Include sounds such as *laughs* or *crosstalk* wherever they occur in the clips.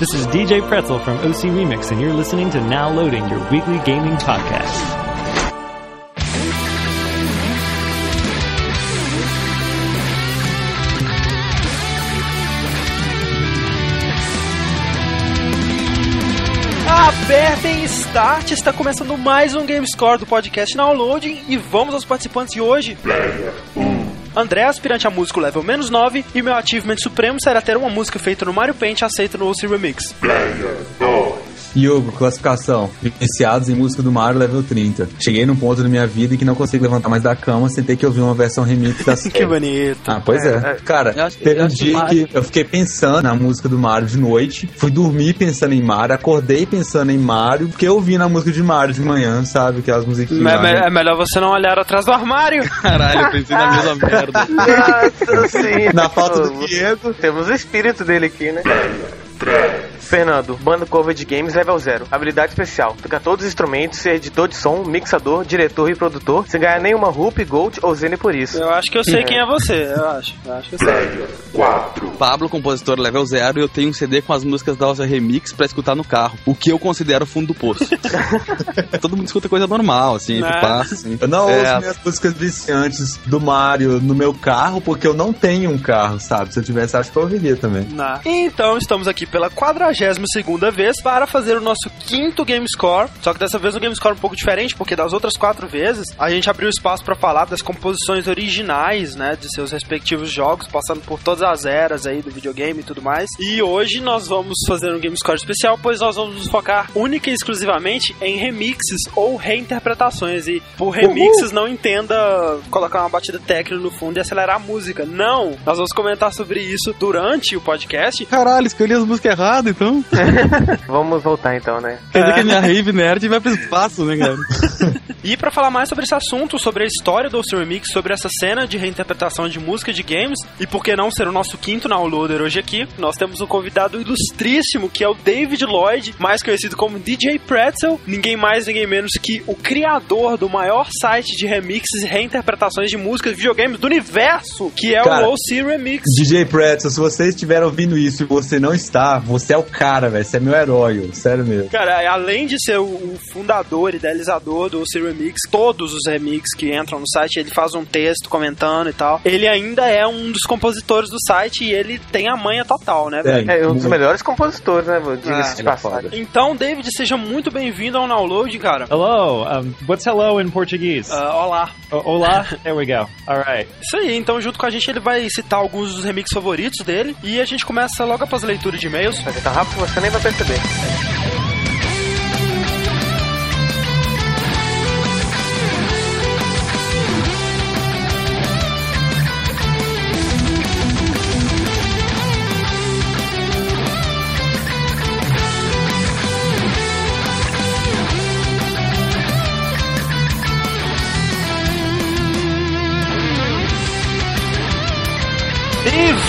This is DJ Pretzel from OC Remix, and you're listening to Now Loading, your weekly gaming podcast. Apertem Start, está começando mais um Game Score do podcast Downloading e vamos aos participantes de hoje. André, aspirante a músico level menos 9, e meu achievement supremo será ter uma música feita no Mario Paint aceita no OC Remix. Yogo, classificação. Iniciados em música do Mario level 30. Cheguei num ponto da minha vida em que não consigo levantar mais da cama sem ter que ouvir uma versão remix da *laughs* Que bonito. Ah, pois é. Cara, eu acho- teve um dia Mario- que eu fiquei pensando na música do Mario de noite, fui dormir pensando em Mario, acordei pensando em Mario, porque eu ouvi na música de Mario de manhã, sabe? Aquelas musiquinhas. É, lá, me- né? é melhor você não olhar atrás do armário. *laughs* Caralho, eu pensei na mesma merda. Nossa, sim. Na falta do Diego. Temos o espírito dele aqui, né? Fernando, banda cover de games level 0. Habilidade especial. Tocar todos os instrumentos, ser editor de som, mixador, diretor e produtor, sem ganhar nenhuma Rup, Gold ou Zene por isso. Eu acho que eu sei quem é você, eu acho. Eu acho que eu sei. Pablo, compositor level 0, e eu tenho um CD com as músicas da Elsa Remix pra escutar no carro. O que eu considero fundo do poço. *laughs* Todo mundo escuta coisa normal, assim, Né? que passa, assim. Eu não É, ouço minhas músicas viciantes do Mario no meu carro, porque eu não tenho um carro, sabe? Se eu tivesse, acho que eu ouviria também. Na- Então, estamos aqui pela 42 segunda vez para fazer o nosso quinto Game Score. Só que dessa vez um Game Score um pouco diferente, porque das outras quatro vezes a gente abriu espaço para falar das composições originais, né, de seus respectivos jogos, passando por todas as eras aí do videogame e tudo mais. E hoje nós vamos fazer um Game Score especial, pois nós vamos nos focar única e exclusivamente em remixes ou reinterpretações. E por remixes não entenda colocar uma batida técnica no fundo e acelerar a música. Não! Nós vamos comentar sobre isso durante o podcast. Caralho, escolhi as músicas erradas, então. *laughs* Vamos voltar então, né? Quer dizer que a minha rave nerd vai pro espaço, né, cara? *laughs* E pra falar mais sobre esse assunto, sobre a história do Ocean Remix, sobre essa cena de reinterpretação de música de games, e por que não ser o nosso quinto downloader hoje aqui, nós temos um convidado ilustríssimo, que é o David Lloyd, mais conhecido como DJ Pretzel, ninguém mais, ninguém menos que o criador do maior site de remixes e reinterpretações de músicas de videogames do universo, que é Cara, o OC Remix. DJ Pretzel, se você estiver ouvindo isso e você não está, você é o cara, velho. Você é meu herói, ó. sério mesmo. Cara, além de ser o- fundador, idealizador do OC Remix, todos os remixes que entram no site, ele faz um texto comentando e tal. Ele ainda é um dos compositores do site e ele tem a manha total, né? velho? É um dos melhores compositores, né, diga-se de ele é passagem. Então, David, seja muito bem-vindo ao Download, cara. Hello. Um, what's hello in Portuguese? Ah, olá. O- Olá. *laughs* There we go. All right. Isso aí, então junto com a gente ele vai citar alguns dos remixes favoritos dele e a gente começa logo após a leitura de e-mails. Vai tão rápido você nem vai perceber.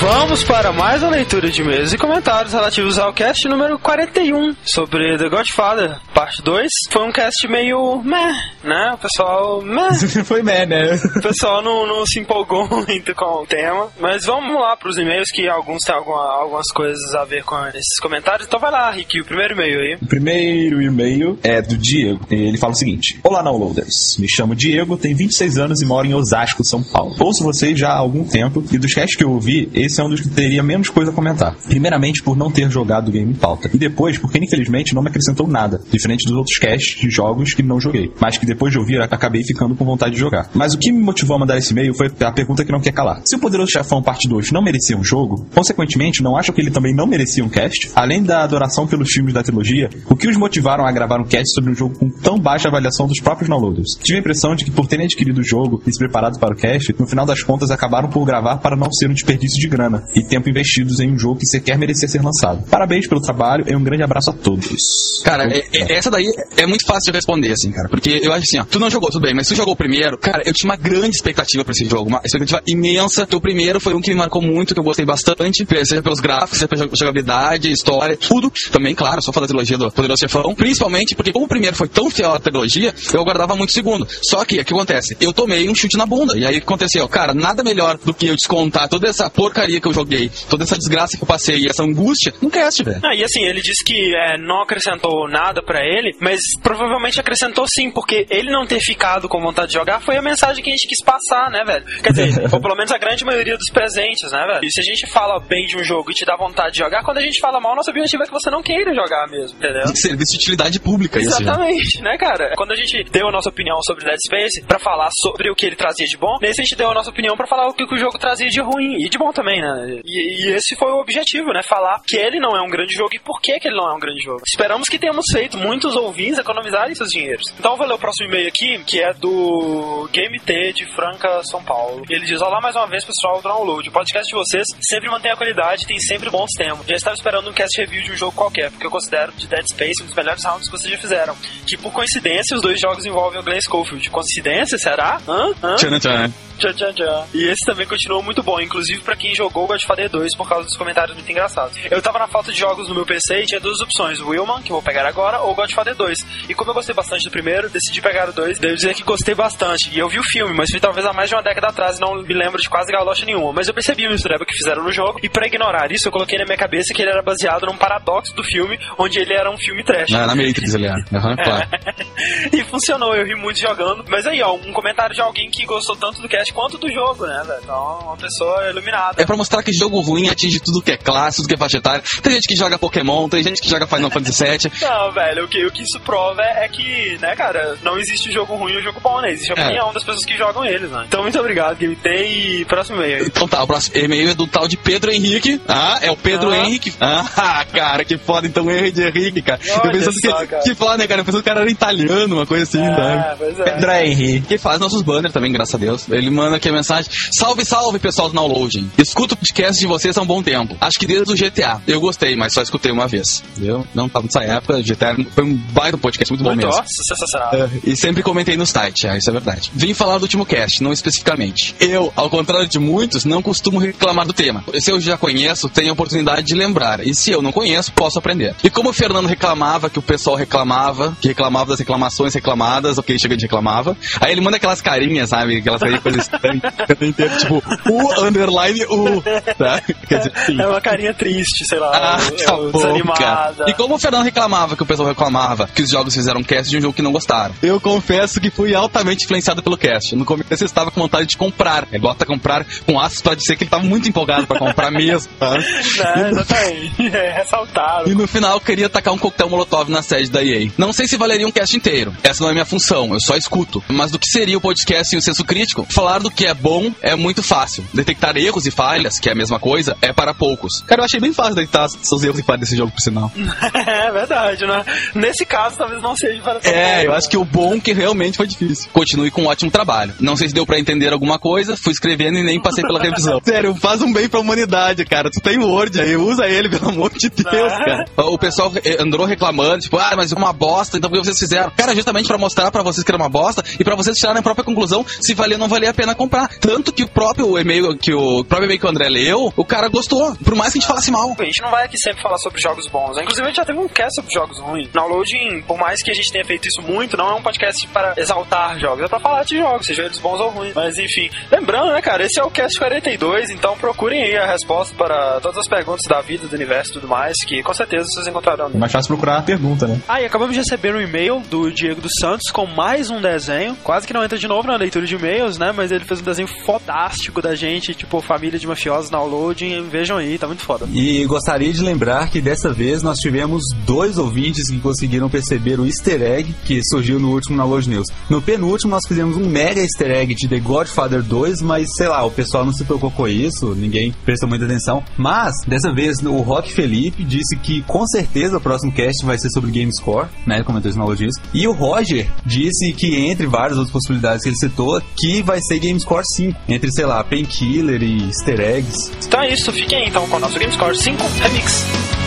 Vamos para mais uma leitura de e-mails e comentários relativos ao cast número 41 sobre The Godfather, parte 2. Foi um cast meio meh, né? O pessoal meh. *laughs* Foi meh, né? O pessoal não, não se empolgou *laughs* muito com o tema. Mas vamos lá para os e-mails que alguns têm alguma- algumas coisas a ver com esses comentários. Então vai lá, Rick, o primeiro e-mail aí. O primeiro e-mail é do Diego. Ele fala o seguinte: Olá, downloaders. Me chamo Diego, tenho 26 anos e moro em Osasco, São Paulo. Ouço vocês já há algum tempo e dos casts que eu ouvi, esse é um dos que teria menos coisa a comentar. Primeiramente, por não ter jogado o game em pauta. E depois, porque infelizmente não me acrescentou nada, diferente dos outros casts de jogos que não joguei. Mas que depois de ouvir, acabei ficando com vontade de jogar. Mas o que me motivou a mandar esse e-mail foi a pergunta que não quer calar. Se o Poderoso Chefão Parte 2 não merecia um jogo, consequentemente, não acham que ele também não merecia um cast? Além da adoração pelos filmes da trilogia, o que os motivaram a gravar um cast sobre um jogo com tão baixa avaliação dos próprios downloaders? Tive a impressão de que por terem adquirido o jogo e se preparado para o cast, no final das contas acabaram por gravar para não ser um desperdício de grana e tempo investidos em um jogo que sequer merecia ser lançado. Parabéns pelo trabalho e um grande abraço a todos. Cara, é- é- essa daí é muito fácil de responder, assim, cara. Porque eu acho assim, ó, tu não jogou, tudo bem, mas tu jogou o primeiro, cara, eu tinha uma grande expectativa pra esse jogo, uma expectativa imensa. O primeiro foi um que me marcou muito, que eu gostei bastante, seja pelos gráficos, seja pela jogabilidade, história, tudo. Também, claro, só falar da trilogia do Poderoso Chefão. Principalmente porque, como o primeiro foi tão fiel à trilogia, eu aguardava muito o segundo. Só que, o que acontece? Eu tomei um chute na bunda. E aí, o que aconteceu? Cara, nada melhor do que eu descontar toda essa porcaria porcaria que eu joguei, toda essa desgraça que eu passei e essa angústia, num cast, velho. Ah, e assim, ele disse que é, não acrescentou nada pra ele, mas provavelmente acrescentou sim, porque ele não ter ficado com vontade de jogar foi a mensagem que a gente quis passar, né, velho? Quer dizer, *laughs* ou pelo menos a grande maioria dos presentes, né, velho? E se a gente fala bem de um jogo e te dá vontade de jogar, quando a gente fala mal, nosso objetivo é que você não queira jogar mesmo, entendeu? Serviço de utilidade pública, isso já. Exatamente, né, cara? Quando a gente deu a nossa opinião sobre Dead Space pra falar sobre o que ele trazia de bom, nesse a gente deu a nossa opinião pra falar o que o jogo trazia de ruim e de bom também, né? E, e esse foi o objetivo, né? Falar que ele não é um grande jogo e por que, que ele não é um grande jogo. Esperamos que tenhamos feito muitos ouvintes economizarem seus dinheiros. Então eu vou ler o próximo e-mail aqui, que é do Game T de Franca, São Paulo. Ele diz: Olá mais uma vez, pessoal do Download. O podcast de vocês sempre mantém a qualidade tem sempre bons temas. Já estava esperando um cast review de um jogo qualquer, porque eu considero de Dead Space um dos melhores rounds que vocês já fizeram. Que por coincidência os dois jogos envolvem o Glenn Schofield. Coincidência? Será? Hã? Hã? Tchan, tchan. Tchan, tchan, tchan. E esse também continuou muito bom, inclusive pra quem jogou Godfather 2 por causa dos comentários muito engraçados. Eu tava na falta de jogos no meu PC e tinha duas opções: Willman, que eu vou pegar agora, ou Godfather 2. E como eu gostei bastante do primeiro, decidi pegar o 2. Devo dizer que gostei bastante. E eu vi o filme, mas vi talvez há mais de uma década atrás e não me lembro de quase galocha nenhuma. Mas eu percebi o mistureba que fizeram no jogo, e pra ignorar isso, eu coloquei na minha cabeça que ele era baseado num paradoxo do filme, onde ele era um filme trash. Na, na Matrix, ele é. Aham, claro. *laughs* e funcionou, eu ri muito jogando. Mas aí, ó, um comentário de alguém que gostou tanto do cast quanto do jogo, né, velho? Então, uma pessoa iluminada. É pra mostrar que jogo ruim atinge tudo que é classe, tudo que é faixa etária. Tem gente que joga Pokémon, tem gente que joga Final *laughs* Fantasy VII. Não, velho, o que, o que isso prova é, é que, né, cara, não existe jogo ruim ou jogo bom, né? Existe a É. opinião das pessoas que jogam eles, né? Então, muito obrigado, Game Tem e próximo e-mail aí. Então tá, o próximo e-mail é do tal de Pedro Henrique. Ah, é o Pedro Ah. Henrique. Ah, *laughs* cara, que foda, então erro de Henrique, cara. Olha eu pensando só, que, cara. que foda, né, cara? Eu pensando que o cara era italiano, uma coisa assim, Ah, tá? pois é. Pedro Henry. Que faz nossos banners também, graças a Deus. Ele manda aqui a mensagem: Salve, salve, pessoal do Downloading. Escuto o podcast de vocês há um bom tempo. Acho que desde o GTA. Eu gostei, mas só escutei uma vez. Entendeu? Não tava nessa época. O GTA foi um baita podcast, muito bom Muito, mesmo. ó, sensacional. É, e sempre comentei no site, é, isso é verdade. Vim falar do último cast, não especificamente. Eu, ao contrário de muitos, não costumo reclamar do tema. Se eu já conheço, tenho a oportunidade de lembrar. E se eu não conheço, posso aprender. E como o Fernando reclamava que o pessoal reclamava, que reclamava das reclamações reclamadas, ou que ele chega de reclamava, aí ele manda aquelas carinhas, sabe? Aquelas carinhas coisas estranhas, *laughs* tipo, o underline o. Tá? *laughs* Quer dizer, sim. É uma carinha triste, sei lá. Ah, é, tá é, bom, cara. desanimada. E como o Fernando reclamava, que o pessoal reclamava que os jogos fizeram cast de um jogo que não gostaram. Eu confesso que fui altamente influenciado pelo cast. No começo eu estava com vontade de comprar. Ele bota comprar com aspas pra dizer que ele estava muito empolgado pra comprar mesmo, tá? *laughs* Né, exatamente. É, ressaltado. E no final eu queria tacar um coquetel molotov na sede da EA. Não sei se valeria um cast inteiro. Essa não é minha função, eu só escuto. Mas do que seria o podcast e o senso crítico, falar do que é bom é muito fácil. Detectar erros e falhas, que é a mesma coisa, é para poucos. Cara, eu achei bem fácil detectar seus erros e falhas desse jogo, por sinal. *laughs* é verdade, né? Nesse caso, talvez não seja para É, eu acho que o bom que realmente foi difícil. Continue com um ótimo trabalho. Não sei se deu pra entender alguma coisa, fui escrevendo e nem passei pela revisão. *laughs* Sério, faz um bem pra humanidade, cara. Tu tem Word aí, usa ele, pelo amor de Deus, cara. O pessoal eh, andou reclamando, tipo, ah, mas é uma bosta, então por que vocês fizeram? Cara, justamente pra mostrar pra vocês que era uma bosta e pra vocês tirarem a própria conclusão se valia ou não valia a pena comprar. Tanto que o próprio e-mail que o próprio e-mail que o André leu, o cara gostou. Por mais que a gente falasse mal. A gente não vai aqui sempre falar sobre jogos bons. né? Inclusive, a gente já teve um cast sobre jogos ruins. Downloading, por mais que a gente tenha feito isso muito, não é um podcast para exaltar jogos, é para falar de jogos, sejam eles bons ou ruins. Mas enfim, lembrando, né, cara, esse é o cast 42, então procurem aí a resposta para todas as perguntas da vida, do universo e tudo mais, que com certeza vocês encontrarão. É mais fácil procurar a pergunta, né? Ah, e acabamos de receber um e-mail do Diego dos Santos com mais um desenho. Quase que não entra de novo na leitura de e-mails, né? Mas ele fez um desenho fodástico da gente, tipo, família de mafiosos downloading. Vejam aí, tá muito foda. E gostaria de lembrar que dessa vez nós tivemos dois ouvintes que conseguiram perceber o easter egg que surgiu no último Download News. No penúltimo nós fizemos um mega easter egg de The Godfather 2, mas sei lá, o pessoal não se preocupou com isso, ninguém prestou muita atenção. Mas, dessa vez, o Rock Felipe disse que com certeza o próximo cast vai ser sobre GameScore, né? Comentou isso no Download News. E o Roger disse que, entre várias outras possibilidades que ele citou, que vai ser GameScore 5, entre, sei lá, Painkiller e easter eggs. Então é isso, fiquem então com o nosso GameScore 5 Remix.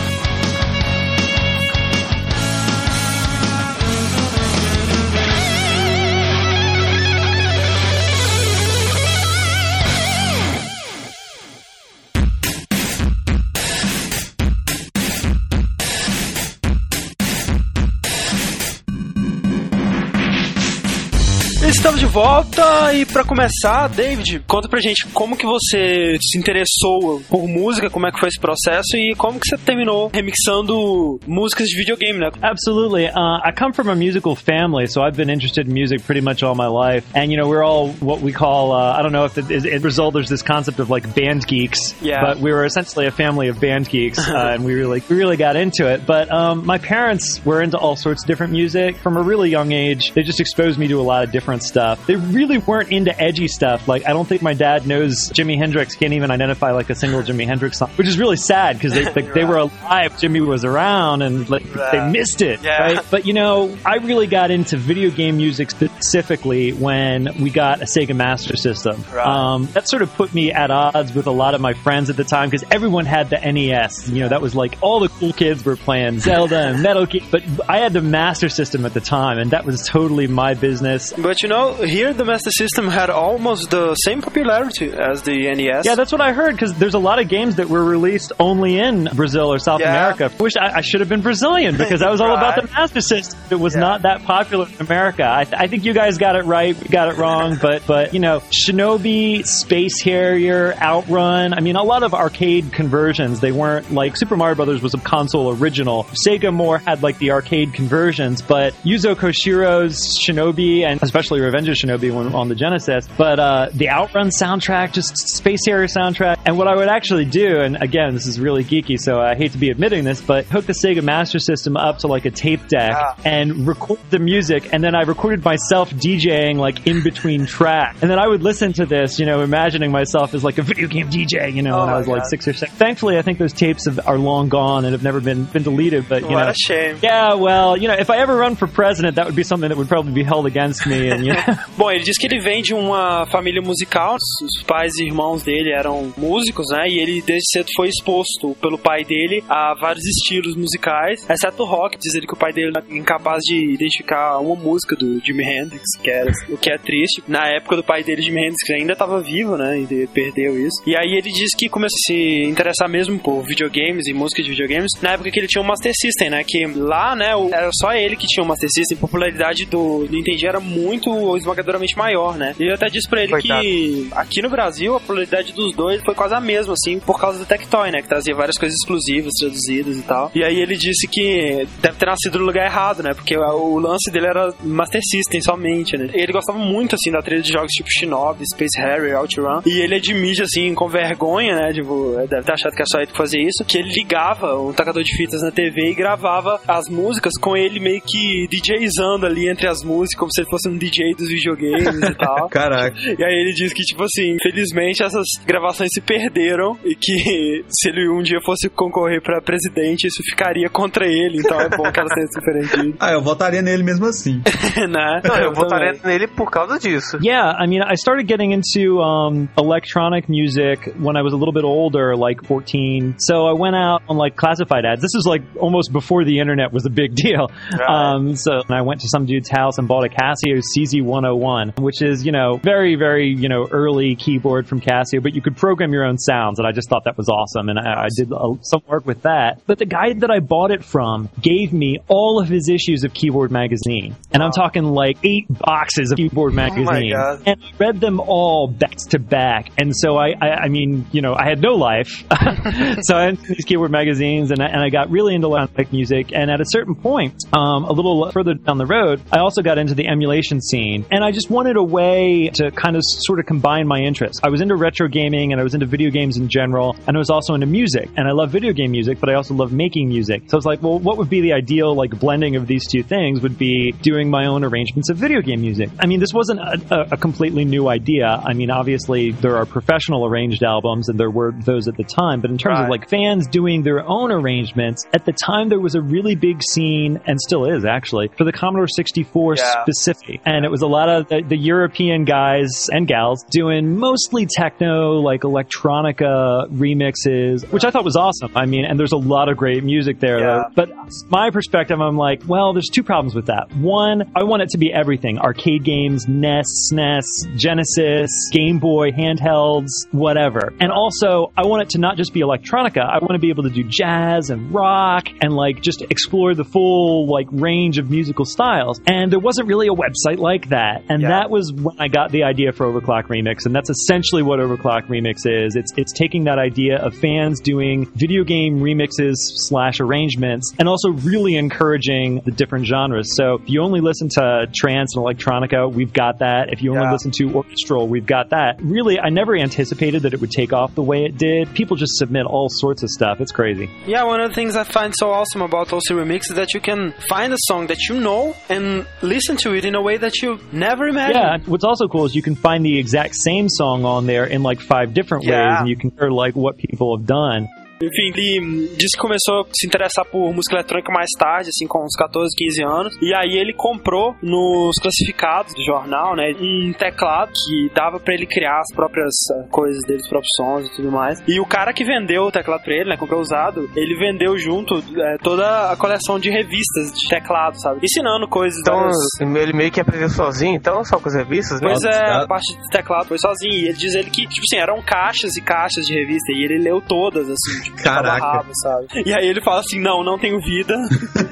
Estamos de volta e para começar, David, conta pra gente como que você se interessou por música, como é que foi esse processo e como que você terminou remixando músicas de videogame, né? Absolutely. Uh, I come from a musical family, so I've been interested in music pretty much all my life. And, you know, we're all what we call, uh, I don't know if it, in Brazil there's this concept of like band geeks. Yeah. But we were essentially a family of band geeks, *laughs* uh, and we really, we really got into it. But um, my parents were into all sorts of different music from a really young age. They just exposed me to a lot of different stuff. They really weren't into edgy stuff. Like, I don't think my dad knows Jimi Hendrix, can't even identify like a single Jimi Hendrix song, which is really sad because they, like, they were *laughs* alive, Jimmy was around, and like they missed it, Yeah. right? But you know, I really got into video game music specifically when we got a Sega Master System. Right. Um, that sort of put me at odds with a lot of my friends at the time because everyone had the NES. You know, that was like all the cool kids were playing Zelda and Metal Gear, but I had the Master System at the time, and that was totally my business. But you know, here the Master System had almost the same popularity as the NES. Yeah, that's what I heard because there's a lot of games that were released only in Brazil or South Yeah. America. I wish I, I should have been Brazilian *laughs* because I was all about the Master System. It was Yeah. not that popular in America. I, I think you guys got it right, got it wrong, *laughs* but but you know, Shinobi, Space Harrier, Outrun. I mean, a lot of arcade conversions. They weren't like Super Mario Brothers was a console original. Sega more had like the arcade conversions, but Yuzo Koshiro's Shinobi and especially Revenge of Shinobi when, on the Genesis. But uh, the Outrun soundtrack, just Space Harrier soundtrack. And what I would actually do, and again, this is really geeky, so I hate to be admitting this, but hook the Sega Master System up to like a tape deck Ah. and record the music, and then I recorded myself DJing like in between tracks. And then I would listen to this, you know, imagining myself as like a video game DJ, you know, Oh when I was like six or seven. Thankfully, I think those tapes have, are long gone and have never been been deleted. But you What know, a shame. yeah, well, you know, if I ever run for president, that would be something that would probably be held against me. And you know, *laughs* Bom, ele diz que ele vem de uma família musical, os pais e irmãos dele eram músicos, né? E ele desde cedo foi exposto pelo pai dele a vários estilos musicais, exceto o rock. Diz ele que o pai dele é incapaz de identificar uma música do Jimi Hendrix, que era, o que é triste. Na época do pai dele, Jimi Hendrix ainda estava vivo, né? E perdeu isso. E aí ele diz que começou a se interessar mesmo por videogames e música de videogames na época que ele tinha um Master System, né? Que lá, né, o- era só ele que tinha um Master System. A popularidade do Nintendo era muito esmagadoramente maior, né? E eu até disse pra ele Coitado. que aqui no Brasil a popularidade dos dois foi quase a mesma, assim, por causa do Tectoy, né? Que trazia várias coisas exclusivas, traduzidas e tal. E aí ele disse que deve ter nascido no lugar errado, né? Porque o lance dele era Master System somente, né? Ele gostava muito, assim, da trilha de jogos tipo Shinobi, Space Harrier, OutRun. E ele admite, assim, com vergonha, né? Tipo, deve ter achado que é só ele que fazia isso, que ele ligava um tacador de fitas na TV e gravava as músicas com ele meio que DJzando ali entre as músicas, como se ele fosse um DJ dos videogames e tal. *laughs* Caraca. E aí ele diz que, tipo assim, infelizmente essas gravações se perderam e que *laughs* se ele um dia fosse concorrer pra presidente, isso ficaria contra ele. Então é bom que elas tenham se diferendido, Ah, eu votaria nele mesmo assim. *laughs* né? Não, eu votaria nele por causa disso. Yeah, I mean, I started getting into um, electronic music when I was a little bit older, like 14. So I went out on like classified ads. This is like almost before the internet was a big deal. Um, so I went to some dude's house and bought a Casio CZ101, which is, you know, very, very, you know, early keyboard from Casio, but you could program your own sounds. And I just thought that was awesome. And I, I did uh, some work with that. But the guy that I bought it from gave me all of his issues of Keyboard Magazine. And I'm talking like eight boxes of Keyboard Magazine God. and I read them all back to back. And so I, I, I mean, you know, I had no life. *laughs* so I to these Keyboard magazines and I, and I got really into electronic music. And at a certain point, um, a little further down the road, I also got into the emulation scene. And I just wanted a way to kind of sort of combine my interests. I was into retro gaming and I was into video games in general. And I was also into music. And I love video game music, but I also love making music. So it's like, well, what would be the ideal like blending of these two things would be doing my own arrangements of video game music. I mean, this wasn't a, a, completely new idea. I mean, obviously there are professional arranged albums and there were those at the time, but in terms of like fans doing their own arrangements, at the time there was a really big scene and still is actually for the Commodore 64 Yeah. specific. And it was a lot of the, the European guys and gals doing mostly techno, like electronica remixes, which I thought was awesome. I mean, and there's a lot of great music there. Yeah. But my perspective, I'm like, well, there's two problems with that. One, I want it to be everything arcade games, NES, SNES, Genesis, Game Boy, handhelds, whatever. And also, I want it to not just be electronica. I want to be able to do jazz and rock and like just explore the full like range of musical styles. And there wasn't really a website like like that. And Yeah. that was when I got the idea for Overclock Remix. And that's essentially what Overclock Remix is. It's, it's taking that idea of fans doing video game remixes slash arrangements and also really encouraging the different genres. So if you only listen to trance and electronica, we've got that. If you only Yeah. listen to orchestral, we've got that. Really, I never anticipated that it would take off the way it did. People just submit all sorts of stuff. It's crazy. Yeah, one of the things I find so awesome about OC Remix is that you can find a song that you know and listen to it in a way that you never imagined. Yeah, what's also cool is you can find the exact same song on there in like five different Yeah. ways, and you can compare like what people have done. Enfim, ele disse que começou a se interessar por música eletrônica mais tarde, assim, com uns 14, 15 anos. E aí ele comprou nos classificados do jornal, né, um teclado que dava pra ele criar as próprias ah, coisas dele, os próprios sons e tudo mais. E o cara que vendeu o teclado pra ele, né, comprou usado, ele vendeu junto é, toda a coleção de revistas de teclado, sabe? Ensinando coisas Então, várias- ele meio que aprendeu sozinho, então, só com as revistas, né? Pois é, Nossa, a parte de teclado foi sozinho. E ele diz ele que, tipo assim, eram caixas e caixas de revista. E ele leu todas, assim, de Caraca. rabo, sabe? E aí ele fala assim: não, não tenho vida. *laughs*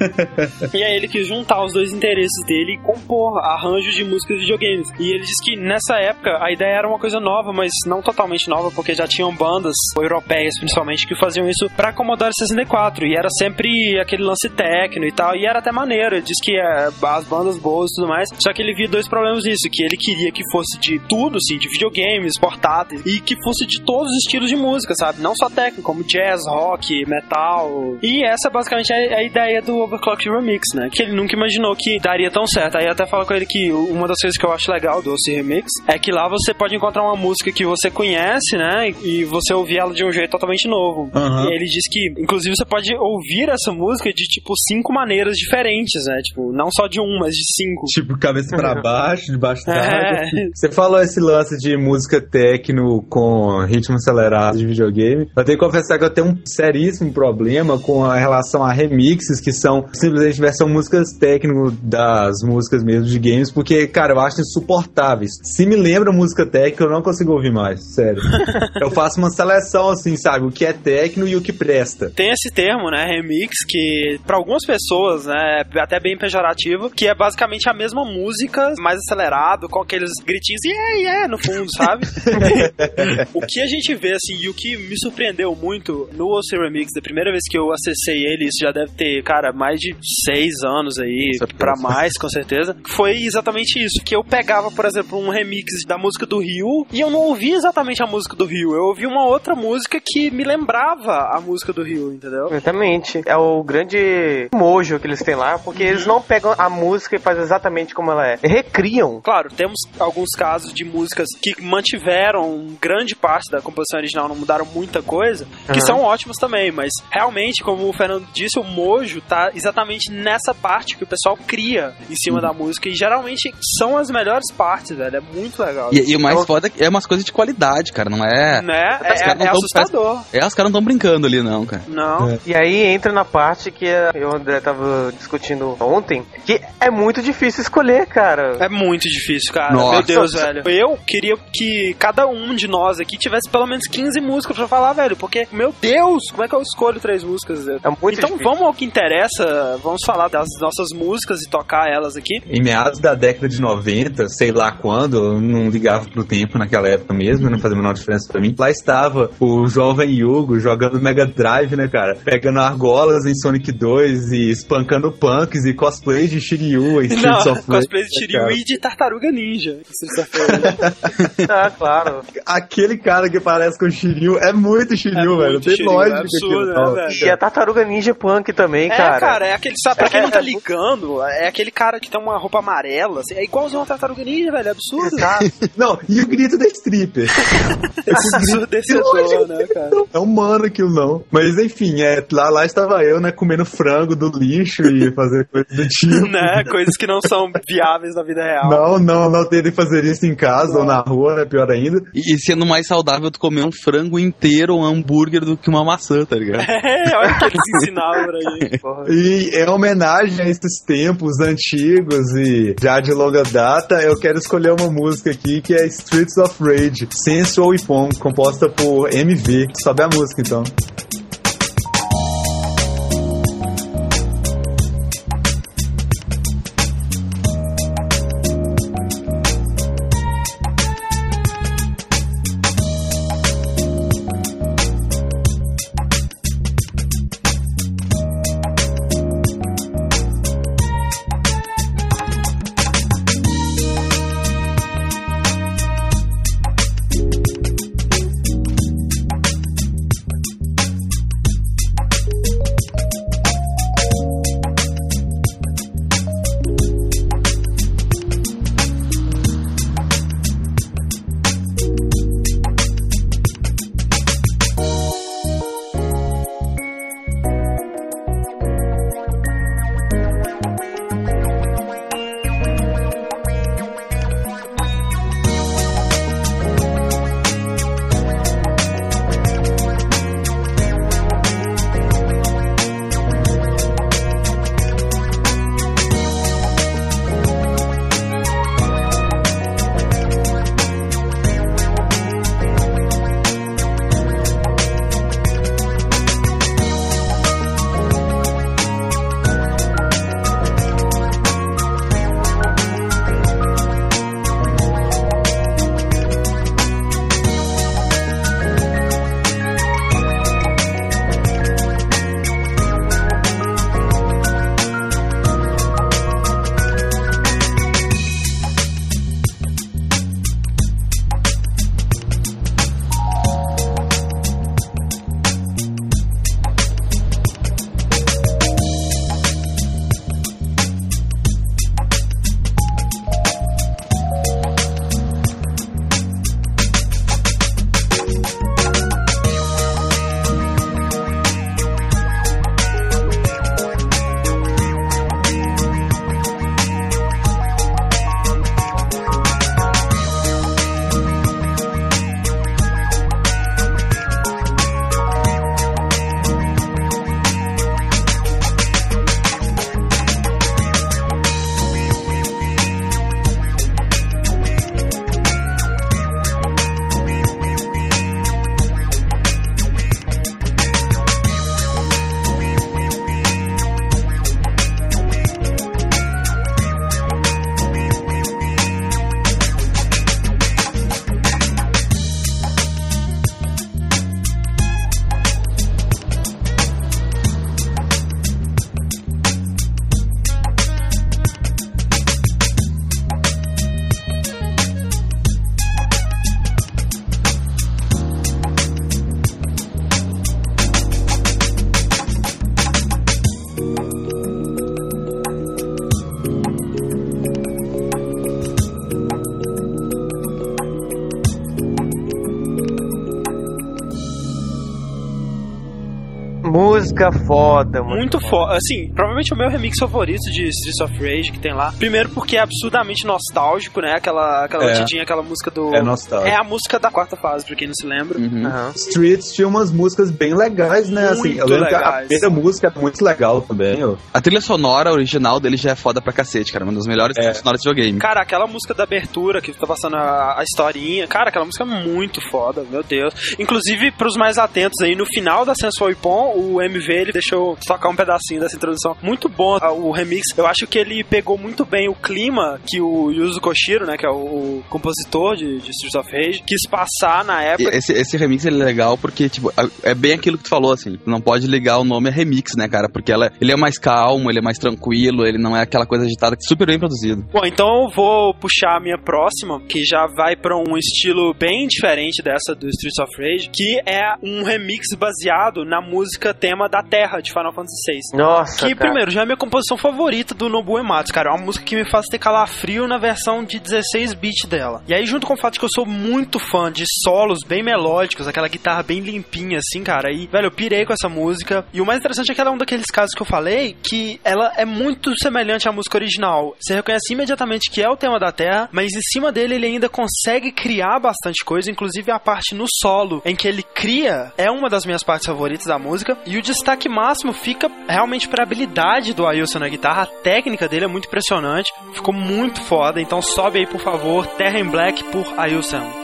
e aí ele quis juntar os dois interesses dele e compor arranjos de músicas de videogames. E ele diz que nessa época a ideia era uma coisa nova, mas não totalmente nova, porque já tinham bandas europeias, principalmente, que faziam isso pra Commodore 64. E era sempre aquele lance técnico e tal. E era até maneiro. Ele diz que é, as bandas boas e tudo mais. Só que ele via dois problemas nisso: que ele queria que fosse de tudo, assim, de videogames, portáteis, e que fosse de todos os estilos de música, sabe? Não só técnico, como jazz, rock, metal. E essa basicamente é a ideia do Overclock Remix, né? Que ele nunca imaginou que daria tão certo. Aí até falo com ele que uma das coisas que eu acho legal do OC Remix é que lá você pode encontrar uma música que você conhece, né? E você ouvir ela de um jeito totalmente novo. Aham. E ele diz que, inclusive, você pode ouvir essa música de tipo cinco maneiras diferentes, né? Tipo, não só de um, mas de cinco. Tipo, cabeça pra *laughs* baixo, debaixo da água. É. Você falou esse lance de música techno com ritmo acelerado de videogame. Eu tenho que confessar que eu tenho um seríssimo problema com a relação a remixes que são simplesmente versão músicas techno das músicas mesmo de games, porque, cara, eu acho insuportáveis. Se me lembra música techno, eu não consigo ouvir mais, sério. *laughs* eu faço uma seleção assim, sabe? O que é techno e o que presta. Tem esse termo, né, remix, que pra algumas pessoas, né, é até bem pejorativo, que é basicamente a mesma música, mais acelerado, com aqueles gritinhos, yeah, yeah, no fundo, sabe? *laughs* o que a gente vê, assim, e o que me surpreendeu muito no OC Remix, da primeira vez que eu acessei ele, isso já deve ter, cara, mais de seis anos aí, pra mais, com certeza, foi exatamente isso, que eu pegava, por exemplo, um remix da música do Rio, e eu não ouvia exatamente a música do Rio, eu ouvi uma outra música que me lembrava a música do Rio, entendeu? Exatamente. É o grande mojo que eles têm lá, porque eles não pegam a música e fazem exatamente como ela é. Recriam. Claro, temos alguns casos de músicas que mantiveram grande parte da composição original, não mudaram muita coisa, que Aham. são ótimos também, mas realmente, como o Fernando disse, o mojo tá exatamente nessa parte que o pessoal cria em cima da música, e geralmente são as melhores partes, velho, é muito legal. E, e o mais Eu- foda é umas coisas de qualidade, cara, não é... Né? Caras É, não é tão- assustador. É, os caras não estão brincando ali, não, cara. Não. E aí entra na parte que eu e o André tava discutindo ontem, que é muito difícil escolher, cara. É muito difícil, cara. Nossa. Meu Deus, velho. Eu queria que cada um de nós aqui tivesse pelo menos 15 músicas pra falar, velho. Porque, meu Deus, como é que eu escolho três músicas? É muito então difícil. vamos ao que interessa. Vamos falar das nossas músicas e tocar elas aqui. Em meados da década de 90, sei lá quando, eu não ligava pro tempo naquela época mesmo, não fazia a menor diferença pra mim. Lá estava o jovem Yugo jogando Mega Drive, né, cara? Pegando argolas em Sonic 2 e espancando punks e cosplay de Shiryu em Streets Não, of Rage. cosplay de Shiryu cara. e de Tartaruga Ninja. *laughs* Ah, claro. Aquele cara que parece com o Shiryu é muito Shiryu, É velho. Muito tem Shiryu, lógica. é absurdo, né, não. velho? E a Tartaruga Ninja Punk também, É, cara. cara, é aquele, sabe, pra quem não tá É, é, ligando, é aquele cara que tem uma roupa amarela, assim, é igualzinho uma tartaruga ninja, velho, é absurdo. Exato. Não, e o grito da stripper. *laughs* Ensurdecedor, né, cara? É humano aquilo não. Mas enfim, é, lá, lá estava eu, né, comendo frango do lixo e fazer coisa do tipo. *laughs* né, coisas que não são viáveis na vida real. Não, não, não tentem fazer isso em casa ou na rua, né? Pior ainda. E, e sendo mais saudável tu comer um frango inteiro ou um hambúrguer do que uma maçã, tá ligado? *laughs* É, olha o que eles ensinavam pra gente. E em homenagem a esses tempos antigos e já de longa data, eu quero escolher uma música aqui que é Streets of Rage, Sensual Ipon, composta por MV. Sobe a música então. Foda, mano. Muito foda. Assim, provavelmente o meu remix favorito de Streets of Rage que tem lá. Primeiro porque é absurdamente nostálgico, né? Aquela, aquela É. batidinha, aquela música do. É nostálgico. É a música da quarta fase, pra quem não se lembra. Uhum. Aham. Streets tinha umas músicas bem legais, né? assim, eu Muito lembro que a legais. primeira música é muito legal também. ó. A trilha sonora original dele já é foda pra cacete, cara. Uma das melhores É. trilhas sonoras de videogame. Cara, aquela música da abertura que tá passando a, a historinha. Cara, aquela música é muito foda, meu Deus. Inclusive, pros mais atentos aí, no final da Sensual Ipon, o MV ele deixou tocar um pedacinho dessa introdução. Muito bom ah, o remix. Eu acho que ele pegou muito bem o clima que o Yuzo Koshiro, né, que é o, o compositor de, de Streets of Rage, quis passar na época. esse, esse remix é legal porque, tipo, é é bem aquilo que tu falou, assim. Não pode ligar o nome a remix, né, cara? Porque ela, ele é mais calmo, ele é mais tranquilo, ele não é aquela coisa agitada, super bem produzido. Bom, então eu vou puxar a minha próxima, que já vai pra um estilo bem diferente dessa do Streets of Rage, que é um remix baseado na música tema da Terra de Final Fantasy VI. Nossa, Que, cara. primeiro, já é minha composição favorita do Nobuo Ematsu, cara. É uma música que me faz ter calafrio na versão de 16-bit dela. E aí, junto com o fato de que eu sou muito fã de solos bem melódicos, aquela guitarra bem limpinha, assim, cara, aí, velho, eu pirei com essa música. E o mais interessante é que ela é um daqueles casos que eu falei que ela é muito semelhante à música original. Você reconhece imediatamente que é o tema da Terra, mas em cima dele ele ainda consegue criar bastante coisa, inclusive a parte no solo, em que ele cria, é uma das minhas partes favoritas da música. E o destaque máximo fica realmente pra habilidade do Ailson na guitarra. A técnica dele é muito impressionante, ficou muito foda. Então sobe aí, por favor, Terra em Black por Ailson.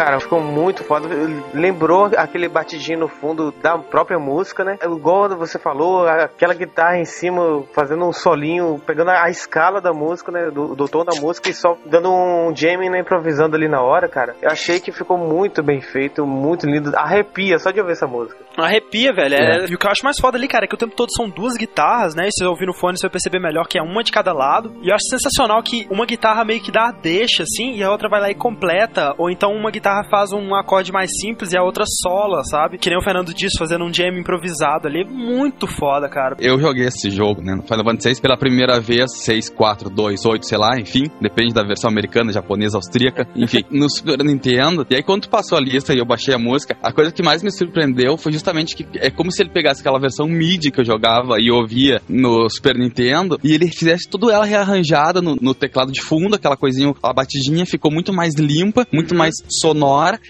Cara. Ficou muito foda. Lembrou aquele batidinho no fundo da própria música, né? Igual você falou, aquela guitarra em cima fazendo um solinho, pegando a escala da música, né? Do, do tom da música e só dando um jamming, né? Improvisando ali na hora, cara. Eu achei que ficou muito bem feito, muito lindo. Arrepia só de ouvir essa música. Arrepia, velho. É. E o que eu acho mais foda ali, cara, é que o tempo todo são duas guitarras, né? E se você ouvir no fone, você vai perceber melhor que é uma de cada lado. E eu acho sensacional que uma guitarra meio que dá a deixa, assim, e a outra vai lá e completa. Ou então uma guitarra faz um acorde mais simples e a outra sola, sabe? Que nem o Fernando disse, fazendo um jam improvisado ali. Muito foda, cara. Eu joguei esse jogo, né? No Final Fantasy 6 pela primeira vez, 6, 4, 2, 8, sei lá, enfim. Depende da versão americana, japonesa, austríaca. *laughs* Enfim, no Super Nintendo. E aí quando passou a lista e eu baixei a música, a coisa que mais me surpreendeu foi justamente que é como se ele pegasse aquela versão MIDI que eu jogava e ouvia no Super Nintendo e ele fizesse tudo ela rearranjada no, no teclado de fundo, aquela coisinha, a batidinha ficou muito mais limpa, muito mais sonora.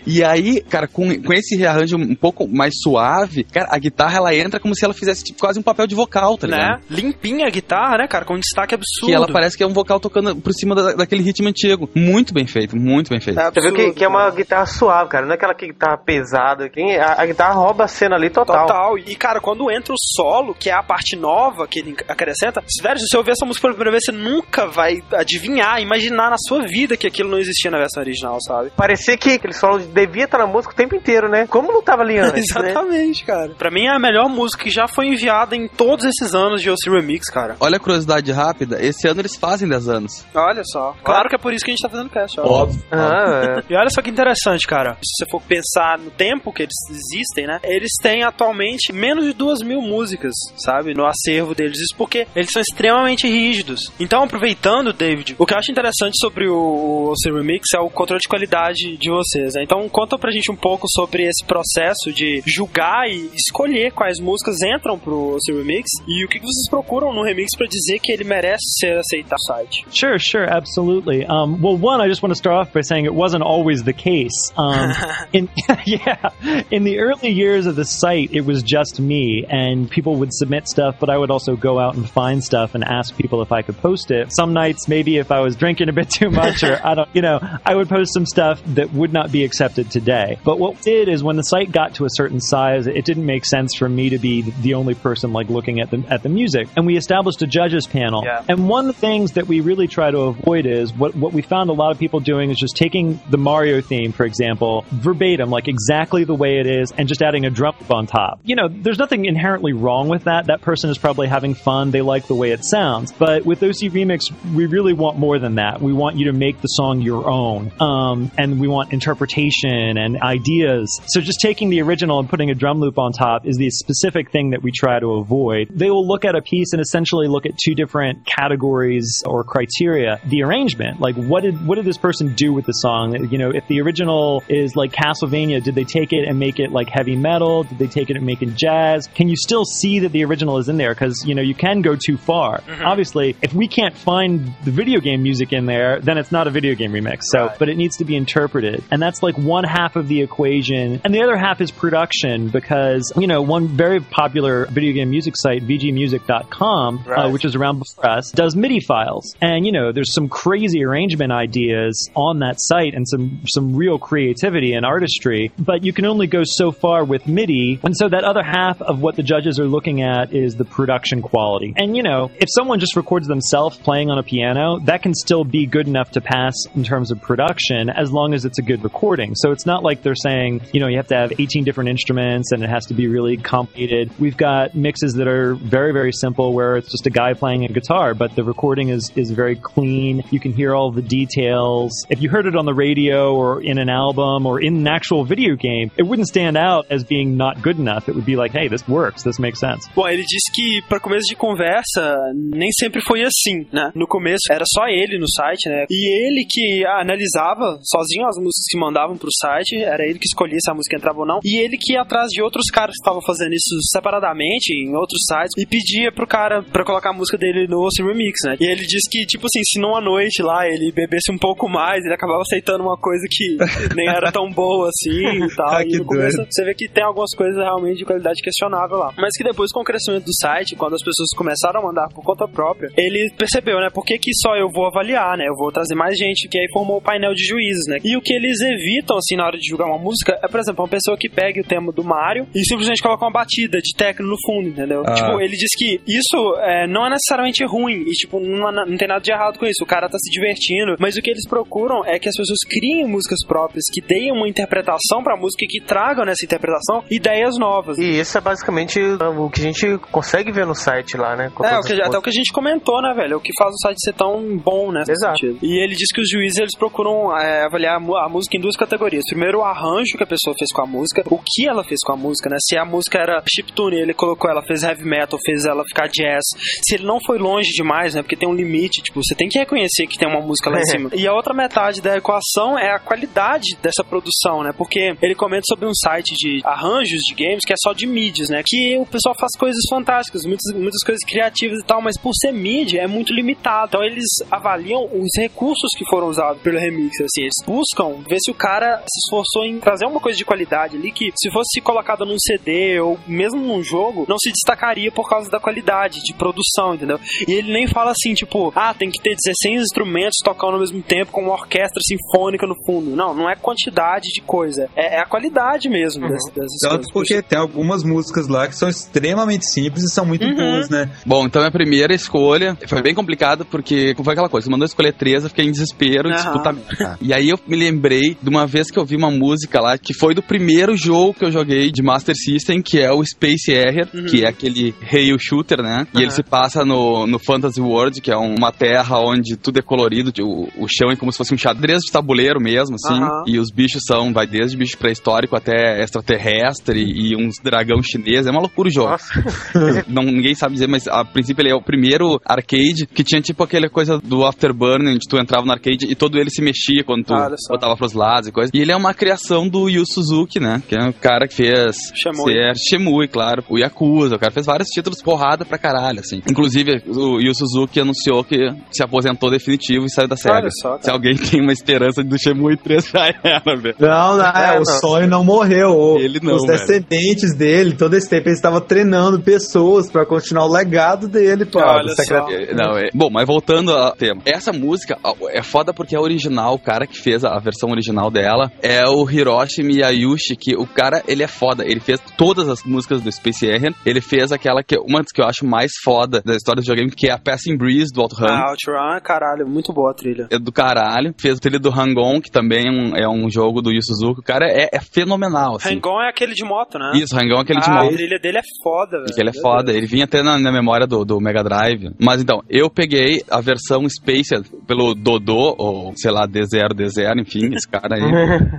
E aí, cara, com, com esse rearranjo um pouco mais suave, cara, a guitarra ela entra como se ela fizesse tipo, quase um papel de vocal, tá ligado? Né? Limpinha a guitarra, né, cara? Com um destaque absurdo. Que ela parece que é um vocal tocando por cima da, daquele ritmo antigo. Muito bem feito, muito bem feito. É, você viu que, que, é uma guitarra suave, cara, não é aquela guitarra pesada. A, a guitarra rouba a cena ali total. Total. E, cara, quando entra o solo, que é a parte nova que ele acrescenta, velho, se você ouvir essa música pela primeira vez, você nunca vai adivinhar, imaginar na sua vida que aquilo não existia na versão original, sabe? Parecia que aquele solo devia estar na música o tempo inteiro, né? Como não tava ali antes, *laughs* né? Exatamente, né? cara. Pra mim é a melhor música que já foi enviada em todos esses anos de OC Remix, cara. Olha a curiosidade rápida, esse ano eles fazem 10 anos. Olha só. Claro que é por isso que a gente tá fazendo cast, ó. Óbvio. Ah, é. E olha só que interessante, cara. Se você for pensar no tempo que eles existem, né? Eles têm atualmente menos de duas mil músicas, sabe? No acervo deles. Isso porque eles são extremamente rígidos. Então, aproveitando, David, o que eu acho interessante sobre o, o Remix é o controle de qualidade de vocês. Né? Então, conta pra gente um pouco sobre esse processo de julgar e escolher quais músicas entram pro seu remix e o que vocês procuram no remix para dizer que ele merece ser aceitado no site. Sure, sure, absolutely. Um, well, one, I just want to start off by saying it wasn't always the case. Um, *laughs* in, *laughs* yeah, in the early years of the site, it was just me, and people would submit stuff, but I would also go out and find stuff and ask people if I could post it. Some nights, maybe if I was drinking a bit too much, or *laughs* I don't, you know, I would post some stuff that would not be accepted today. But what we did is when the site got to a certain size, it didn't make sense for me to be the only person like looking at the at the music. And we established a judges panel. Yeah. And one of the things that we really try to avoid is what what we found a lot of people doing is just taking the Mario theme, for example, verbatim, like exactly the way it is, and just adding a drum on top. You know, there's nothing inherently wrong with that. That person is probably having fun. They like the way it sounds. But with OC Remix, we really want more than that. We want you to make the song your own. Um, and we want interpretation and ideas. So just taking the original and putting a drum loop on top is the specific thing that we try to avoid. They will look at a piece and essentially look at two different categories or criteria. The arrangement, like what did what did this person do with the song? You know, if the original is like Castlevania, did they take it and make it like heavy metal? Did they take it and make it jazz? Can you still see that the original is in there? Because you know you can go too far. Mm-hmm. Obviously, if we can't find the video game music in there, then it's not a video game remix. So, Right. but it needs to be interpreted, and that's like one half of the equation, and the other half is production because you know one very popular video game music site, VGMusic.com, uh, Right. which is around before us, does MIDI files, and you know there's some crazy arrangement ideas on that site and some some real creativity and artistry, but you can only go so far with MIDI, and so that other half of what the judges are looking at is the production quality. And you know, if someone just records themselves playing on a piano, that can still be good enough to pass in terms of production as long as it's a good recording. So it's not like they're saying, you know, you have to have 18 different instruments and it has to be really complicated. We've got mixes that are very, very simple where it's just a guy playing a guitar, but the recording is, is very clean. You can hear all the details. If you heard it on the radio or in an album or in an actual video game, it wouldn't stand out as being not good enough. It would be like, hey, this works. This makes sense. Bom, ele disse que para começo de conversa nem sempre foi assim, né? No começo era só ele no site, né? E ele que analisava sozinho as músicas que mandavam pro site, era ele que escolhia se a música entrava ou não. E ele que ia atrás de outros caras que estavam fazendo isso separadamente em outros sites e pedia pro cara pra colocar a música dele no OC Remix, né? E ele disse que, tipo assim, se numa noite lá ele bebesse um pouco mais, ele acabava aceitando uma coisa que *laughs* nem era tão boa assim e tal. Ah, e no começo doido. você vê que tem algumas coisas realmente de qualidade questionável lá. Mas que depois, com o crescimento do site, quando as pessoas começaram a mandar por conta própria, ele percebeu, né? Por que, que só eu vou avaliar, né? Eu vou trazer mais gente, que aí formou o painel de juízes, né? E o que eles evitam, assim, na hora de julgar uma música é, por exemplo, uma pessoa que pega o tema do Mario e simplesmente coloca uma batida de techno no fundo, entendeu? Ah. Tipo, ele diz que isso é, não é necessariamente ruim e, tipo, não, não tem nada de errado com isso. O cara tá se divertindo, mas o que eles procuram é que as pessoas criem músicas próprias, que deem uma interpretação pra música e que tragam nessa interpretação ideias novas. E isso é basicamente o que a gente consegue ver no site lá, né? Com É, o que, até o que a gente comentou, né, velho? O que faz o site ser tão bom, né? Exato. sentido. E ele diz que os juízes eles procuram é, avaliar a mu- a música em duas categorias. Primeiro, o arranjo que a pessoa fez com a música, o que ela fez com a música, né? Se a música era chiptune, ele colocou ela, fez heavy metal, fez ela ficar jazz. Se ele não foi longe demais, né? Porque tem um limite, tipo, você tem que reconhecer que tem uma música lá em cima. E a outra metade da equação é a qualidade dessa produção, né? Porque ele comenta sobre um site de arranjos de games que é só de mídias, né? Que o pessoal faz coisas fantásticas, muitas, muitas coisas criativas e tal, mas por ser mídia é muito limitado. Então eles avaliam os recursos que foram usados pelo remixer, assim, eles buscam ver se o cara se esforçou em trazer uma coisa de qualidade ali que se fosse colocado num CD ou mesmo num jogo, não se destacaria por causa da qualidade de produção, entendeu? E ele nem fala assim, tipo, ah, tem que ter 16 instrumentos tocando ao mesmo tempo com uma orquestra sinfônica no fundo. Não, não é quantidade de coisa, é, é a qualidade mesmo dessas, dessas Tanto coisas. porque tem algumas músicas lá que são extremamente simples e são muito Uhum. boas, né? Bom, então minha primeira escolha foi bem complicado porque foi aquela coisa, você mandou escolher três, eu fiquei em desespero, Aham. disse, puta merda. E aí eu me lembrei de uma vez que eu vi uma música lá que foi do primeiro jogo que eu joguei de Master System, que é o Space Harrier, Uhum. que é aquele rail shooter, né? E ele se passa no, no Fantasy World, que é uma terra onde tudo é colorido, o, o chão é como se fosse um xadrez de tabuleiro mesmo, assim. Aham. E os bichos são, vai desde bicho pré-histórico até extraterrestre e uns dragão chinês. É uma loucura o jogo. *laughs* Não, ninguém sabe dizer, mas a princípio ele é o primeiro arcade que tinha tipo aquela coisa do Afterburner, onde tu entrava no arcade e todo ele se mexia quando tu só. botava pros lados e coisa. E ele é uma criação do Yu Suzuki, né? Que é o cara que fez Shenmue. é, Shenmue, claro, o Yakuza, o cara fez vários títulos porrada pra caralho, assim. Inclusive, o Yu Suzuki anunciou que se aposentou definitivo e saiu da SEGA. Olha só, cara. Se alguém tem uma esperança do Shenmue 3, já era, velho. Não, não, é, É, o não. sonho não morreu. O- Ele não, Os velho. descendentes dele, todo esse tempo, ele estava treinando pessoas pra continuar o legado dele, pô. Olha só. É, Não, é... Bom, mas voltando ao tema. Essa música é foda porque é original, o cara que fez a a versão original dela é o Hiroshi Miyayushi, que o cara, ele é foda. Ele fez todas as músicas do Space Alien. Ele fez aquela que uma das que eu acho mais foda da história do videogame, que é a Passing Breeze do Outrun. Ah, Outrun, caralho, muito boa a trilha. É do caralho. Fez o trilha do Hang-On, que também é um, é um jogo do Yu Suzuki. O cara é, é fenomenal, assim. Hang-On é aquele de moto, né? Isso, Hang-On é aquele de ah, moto. a trilha dele é foda, velho. Ele é Meu foda, Deus. ele vinha até na, na memória do, do Mega Drive. Mas então, eu peguei a versão Space pelo Dodô, ou sei lá, D0, D0, enfim, cara aí.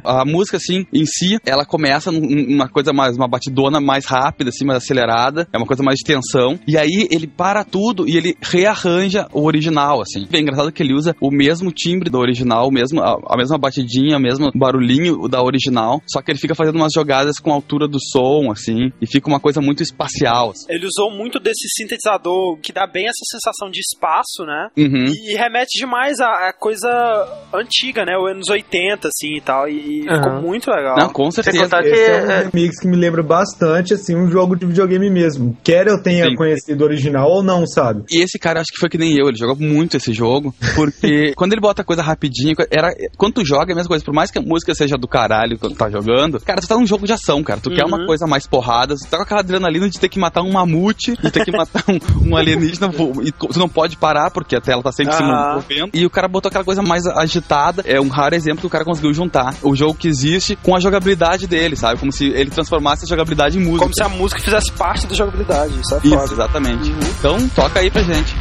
a música, assim, em si, ela começa num- numa coisa mais, uma batidona mais rápida, assim, mais acelerada, é uma coisa mais de tensão. E aí ele para tudo e ele rearranja o original, assim. É engraçado que ele usa o mesmo timbre do original, o mesmo, a, mesma batidinha, o mesmo barulhinho da original, só que ele fica fazendo umas jogadas com a altura do som, assim, e fica uma coisa muito espacial. assim. Ele usou muito desse sintetizador que dá bem essa sensação de espaço, né? Uhum. E remete demais a coisa antiga, né? Os anos 80, assim e tal. E, Aham. ficou muito legal. Não, com Sem certeza. contar que Esse é um é, remix que me lembra bastante, assim, um jogo de videogame mesmo. Quer eu tenha Sim. conhecido o original ou não, sabe? E esse cara, acho que foi que nem eu, ele jogou muito esse jogo, porque *laughs* quando ele bota coisa rapidinha, era, quando tu joga é a mesma coisa, por mais que a música seja do caralho quando tu tá jogando, cara, tu tá num jogo de ação, cara, tu quer uma Uhum. coisa mais porrada, tu tá com aquela adrenalina de ter que matar um mamute, de ter que matar um, um alienígena, e tu não pode parar, porque a tela tá sempre se Ah. movendo, e o cara botou aquela coisa mais agitada, é um raro exemplo que o cara conseguiu juntar o jogo que existe com a jogabilidade dele, sabe, como se ele transformasse a jogabilidade em música. Como se a música fizesse parte da jogabilidade. É Isso, foda. exatamente. Uhum. Então, toca aí pra gente.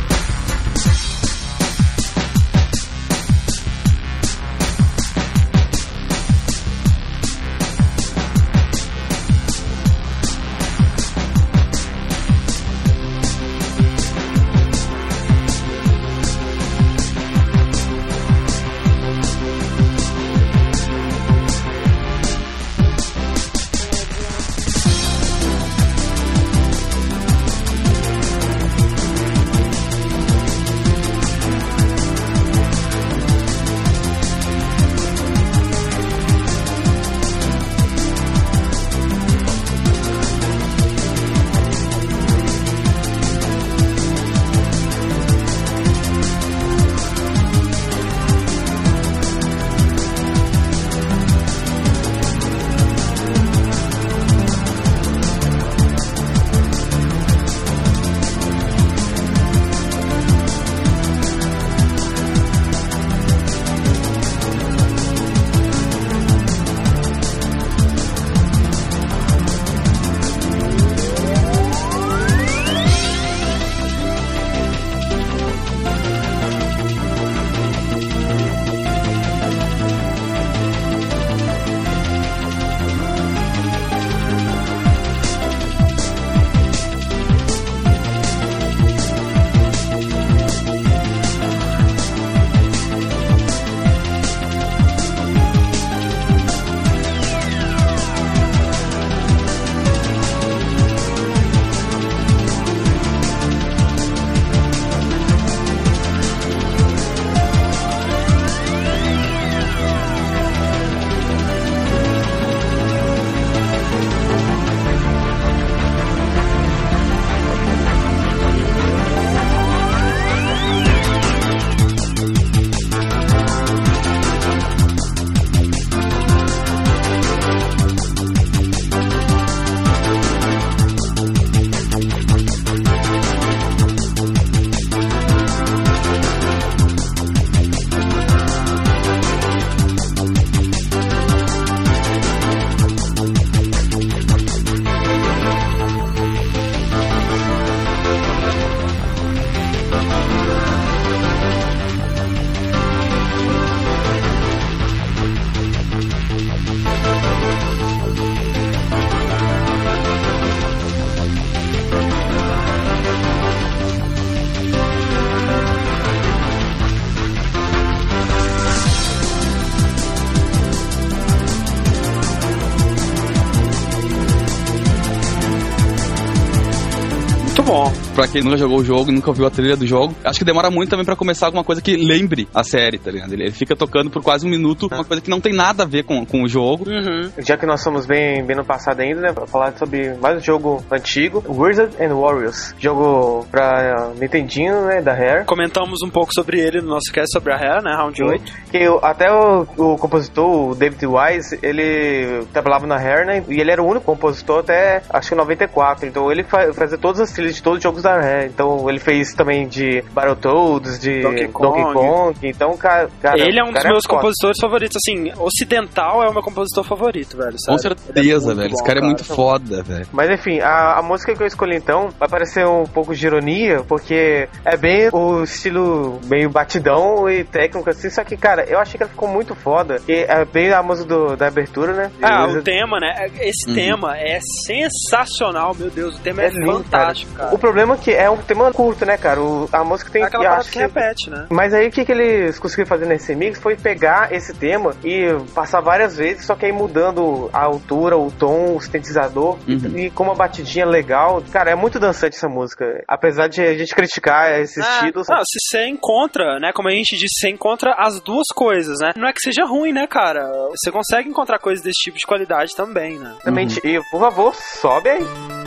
Pra quem nunca jogou o jogo, nunca ouviu a trilha do jogo, acho que demora muito também pra começar alguma coisa que lembre a série, tá ligado? Ele, ele fica tocando por quase um minuto, uma coisa que não tem nada a ver com, com o jogo. Uhum. Já que nós somos bem, bem no passado ainda, né? Pra falar sobre mais um jogo antigo, Wizard and Warriors. Jogo pra Nintendinho, né? Da Rare. Comentamos um pouco sobre ele no nosso cast sobre a Rare, né? Round 8. Que o- até o, o compositor, o David Wise, ele trabalhava na Rare, né? E ele era o único compositor até, acho que 94. Então ele fa fazia todas as trilhas de todos os jogos da Rare. Então ele fez também de Battletoads, de Donkey Donkey Kong. Kong. Então, cara, cara ele é um dos cara meus foda. compositores favoritos. Assim, ocidental é o meu compositor favorito, velho. Com sério. certeza, é velho. bom, Esse cara é muito foda, velho. Mas enfim, a, a música que eu escolhi então vai parecer um pouco de ironia, porque é bem o estilo meio batidão e técnico assim, só que, cara, eu achei que ela ficou muito foda. E é bem a música do- da abertura, né? Ah, E- o tema, né? Esse Uhum. tema é sensacional, meu Deus. O tema é, É lindo, fantástico, cara. O problema é que é um tema curto, né, cara? O- a música tem É aquela acho que repete, né? Mas aí o que, que eles conseguiram fazer nesse mix foi pegar esse tema e passar várias vezes, só que aí mudando a altura, o tom, o sintetizador Uhum. e com uma batidinha legal. Cara, é muito dançante essa música. Apesar de a gente criticar esse Ah, estilo. não, se você encontra, né? Como a gente disse, você encontra as duas coisas, né? Não é que seja ruim, né, cara? Você consegue encontrar coisas desse tipo de qualidade também, né? Exatamente. E, por favor, sobe aí.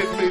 I'ma get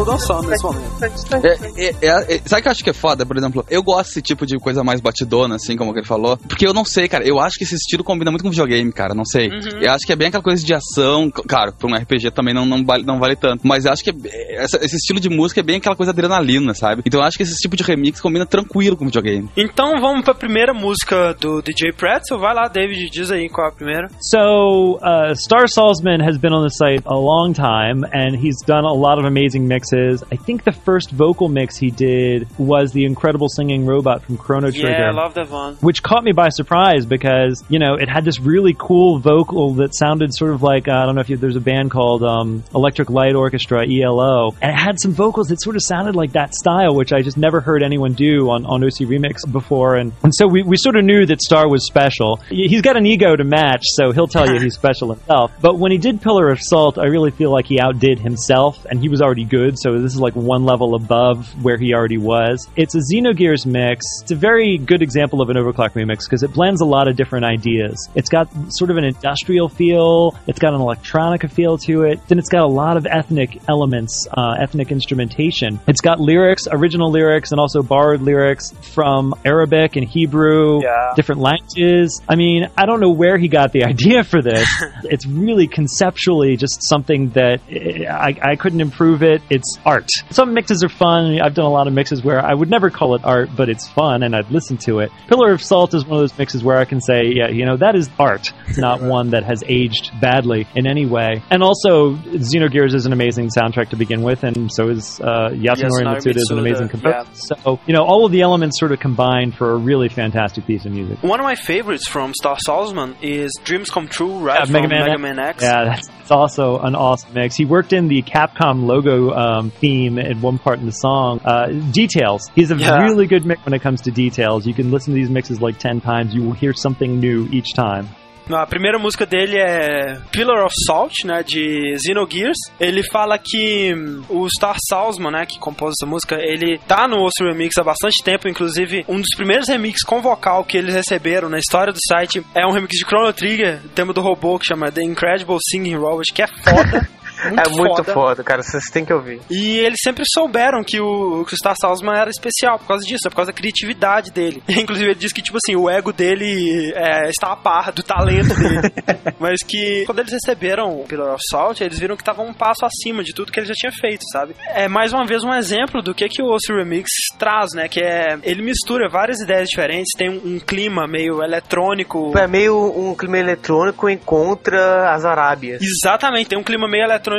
estou dançando nesse momento. É, é, é, é, sabe o que eu acho que é foda, por exemplo? Eu gosto desse tipo de coisa mais batidona, assim, como ele falou. Porque eu não sei, cara. Eu acho que esse estilo combina muito com videogame, cara. Não sei. Uhum. Eu acho que é bem aquela coisa de ação. Claro, pra um RPG também não, não, vale, não vale tanto. Mas eu acho que é- essa- esse estilo de música é bem aquela coisa adrenalina, sabe? Então eu acho que esse tipo de remix combina tranquilo com videogame. Então vamos pra primeira música do DJ Pretzel. Vai lá, David, diz aí qual é a primeira. So, uh, Star Salzman has been on the site a long time, and he's done a lot of amazing mixes. I think the first vocal mix he did was the incredible singing robot from Chrono Trigger. Yeah, I love that one. which caught me by surprise because you know it had this really cool vocal that sounded sort of like uh, I don't know if you, there's a band called um, Electric Light Orchestra ELO, and it had some vocals that sort of sounded like that style, which I just never heard anyone do on, on OC Remix before, and, and so we, we sort of knew that Star was special. He- He's got an ego to match, so he'll tell you he's *laughs* special himself. But when he did Pillar of Salt, I really feel like he outdid himself, and he was already good, so this is like one level above where he already was. It's a Xenogears mix. It's a very good example of an overclock remix because it blends a lot of different ideas. It's got sort of an industrial feel. It's got an electronica feel to it. Then it's got a lot of ethnic elements, uh, ethnic instrumentation. It's got lyrics, original lyrics, and also borrowed lyrics from Arabic and Hebrew, Yeah. different languages. I mean, I don't know where he got the *laughs* idea for this. *laughs* it's really conceptually just something that eh, I, I couldn't improve it. It's art. Some mixes are fun. I've done a lot of mixes where I would never call it art, but it's fun and I'd listen to it. Pillar of Salt is one of those mixes where I can say, yeah, you know, that is art, not one that has aged badly in any way. And also, Xenogears is an amazing soundtrack to begin with, and so is uh, Yasunori Yasunori Mitsuda is an amazing composer. yeah. So, you know, all of the elements sort of combined for a really fantastic piece of music. One of my favorites from Star Salzman is Dreams Come True, right? Yeah, from Mega Man Mega X. Man X. Yeah, that's, that's also an awesome mix. He worked in the Capcom logo um, theme at one part in the song. Uh, details. He's a Yeah. really good mix when it comes to details. You can listen to these mixes like 10 times. You will hear something new each time. A primeira música dele é Pillar of Salt, né, de Xenogears. Ele fala que hum, o Star Salzman, né, que compôs essa música, ele tá no Osso Remix há bastante tempo, inclusive um dos primeiros remixes com vocal que eles receberam na história do site é um remix de Chrono Trigger, tema do robô que chama The Incredible Singing Robot, que é foda. *laughs* Muito é muito foda. foda, cara. Vocês têm que ouvir. E eles sempre souberam que o, que o Star Salzman era especial por causa disso, por causa da criatividade dele. *laughs* Inclusive, ele diz que, tipo assim, o ego dele é, está a par do talento dele. *laughs* Mas que quando eles receberam o Pillar of Salt, eles viram que estava um passo acima de tudo que ele já tinha feito, sabe? É mais uma vez um exemplo do que, que o Ossi Remix traz, né? Que é. Ele mistura várias ideias diferentes, tem um, um clima meio eletrônico. É meio um clima eletrônico encontra as Arábias. Exatamente, tem um clima meio eletrônico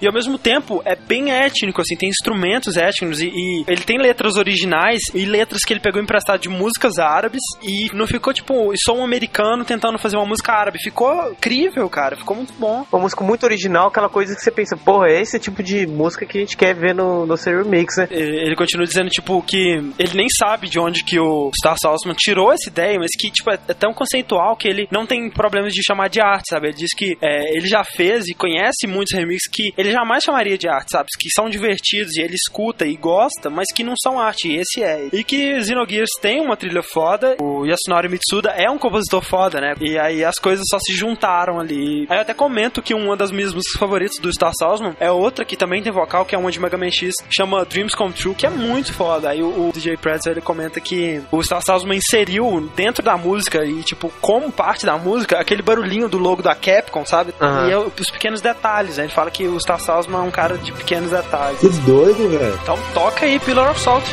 e ao mesmo tempo é bem étnico, assim, tem instrumentos étnicos e, e ele tem letras originais e letras que ele pegou emprestado de músicas árabes e não ficou tipo, sou um americano tentando fazer uma música árabe. Ficou incrível, cara, ficou muito bom. Uma música muito original, aquela coisa que você pensa, porra, é esse tipo de música que a gente quer ver no, no seu remix, né? Ele continua dizendo, tipo, que ele nem sabe de onde que o Star Salzman tirou essa ideia, mas que, tipo, é é tão conceitual que ele não tem problemas de chamar de arte, sabe? Ele diz que é, ele já fez e conhece muitos remixes que ele jamais chamaria de arte, sabe? Que são divertidos e ele escuta e gosta, mas que não são arte, e esse é. E que Xenogears tem uma trilha foda, o Yasunori Mitsuda é um compositor foda, né? E aí as coisas só se juntaram ali. Aí eu até comento que uma das minhas músicas favoritas do Star Salzman é outra que também tem vocal, que é uma de Mega Man X, chama Dreams Come True, que é muito foda. Aí o, o DJ Pretzel ele comenta que o Star Salzman inseriu dentro da música e, tipo, como parte da música, aquele barulhinho do logo da Capcom, sabe? Aham. E é os pequenos detalhes, né? Ele fala que o Star Salzman é um cara de pequenos detalhes. Que doido, velho. Então toca aí Pillar of Salt.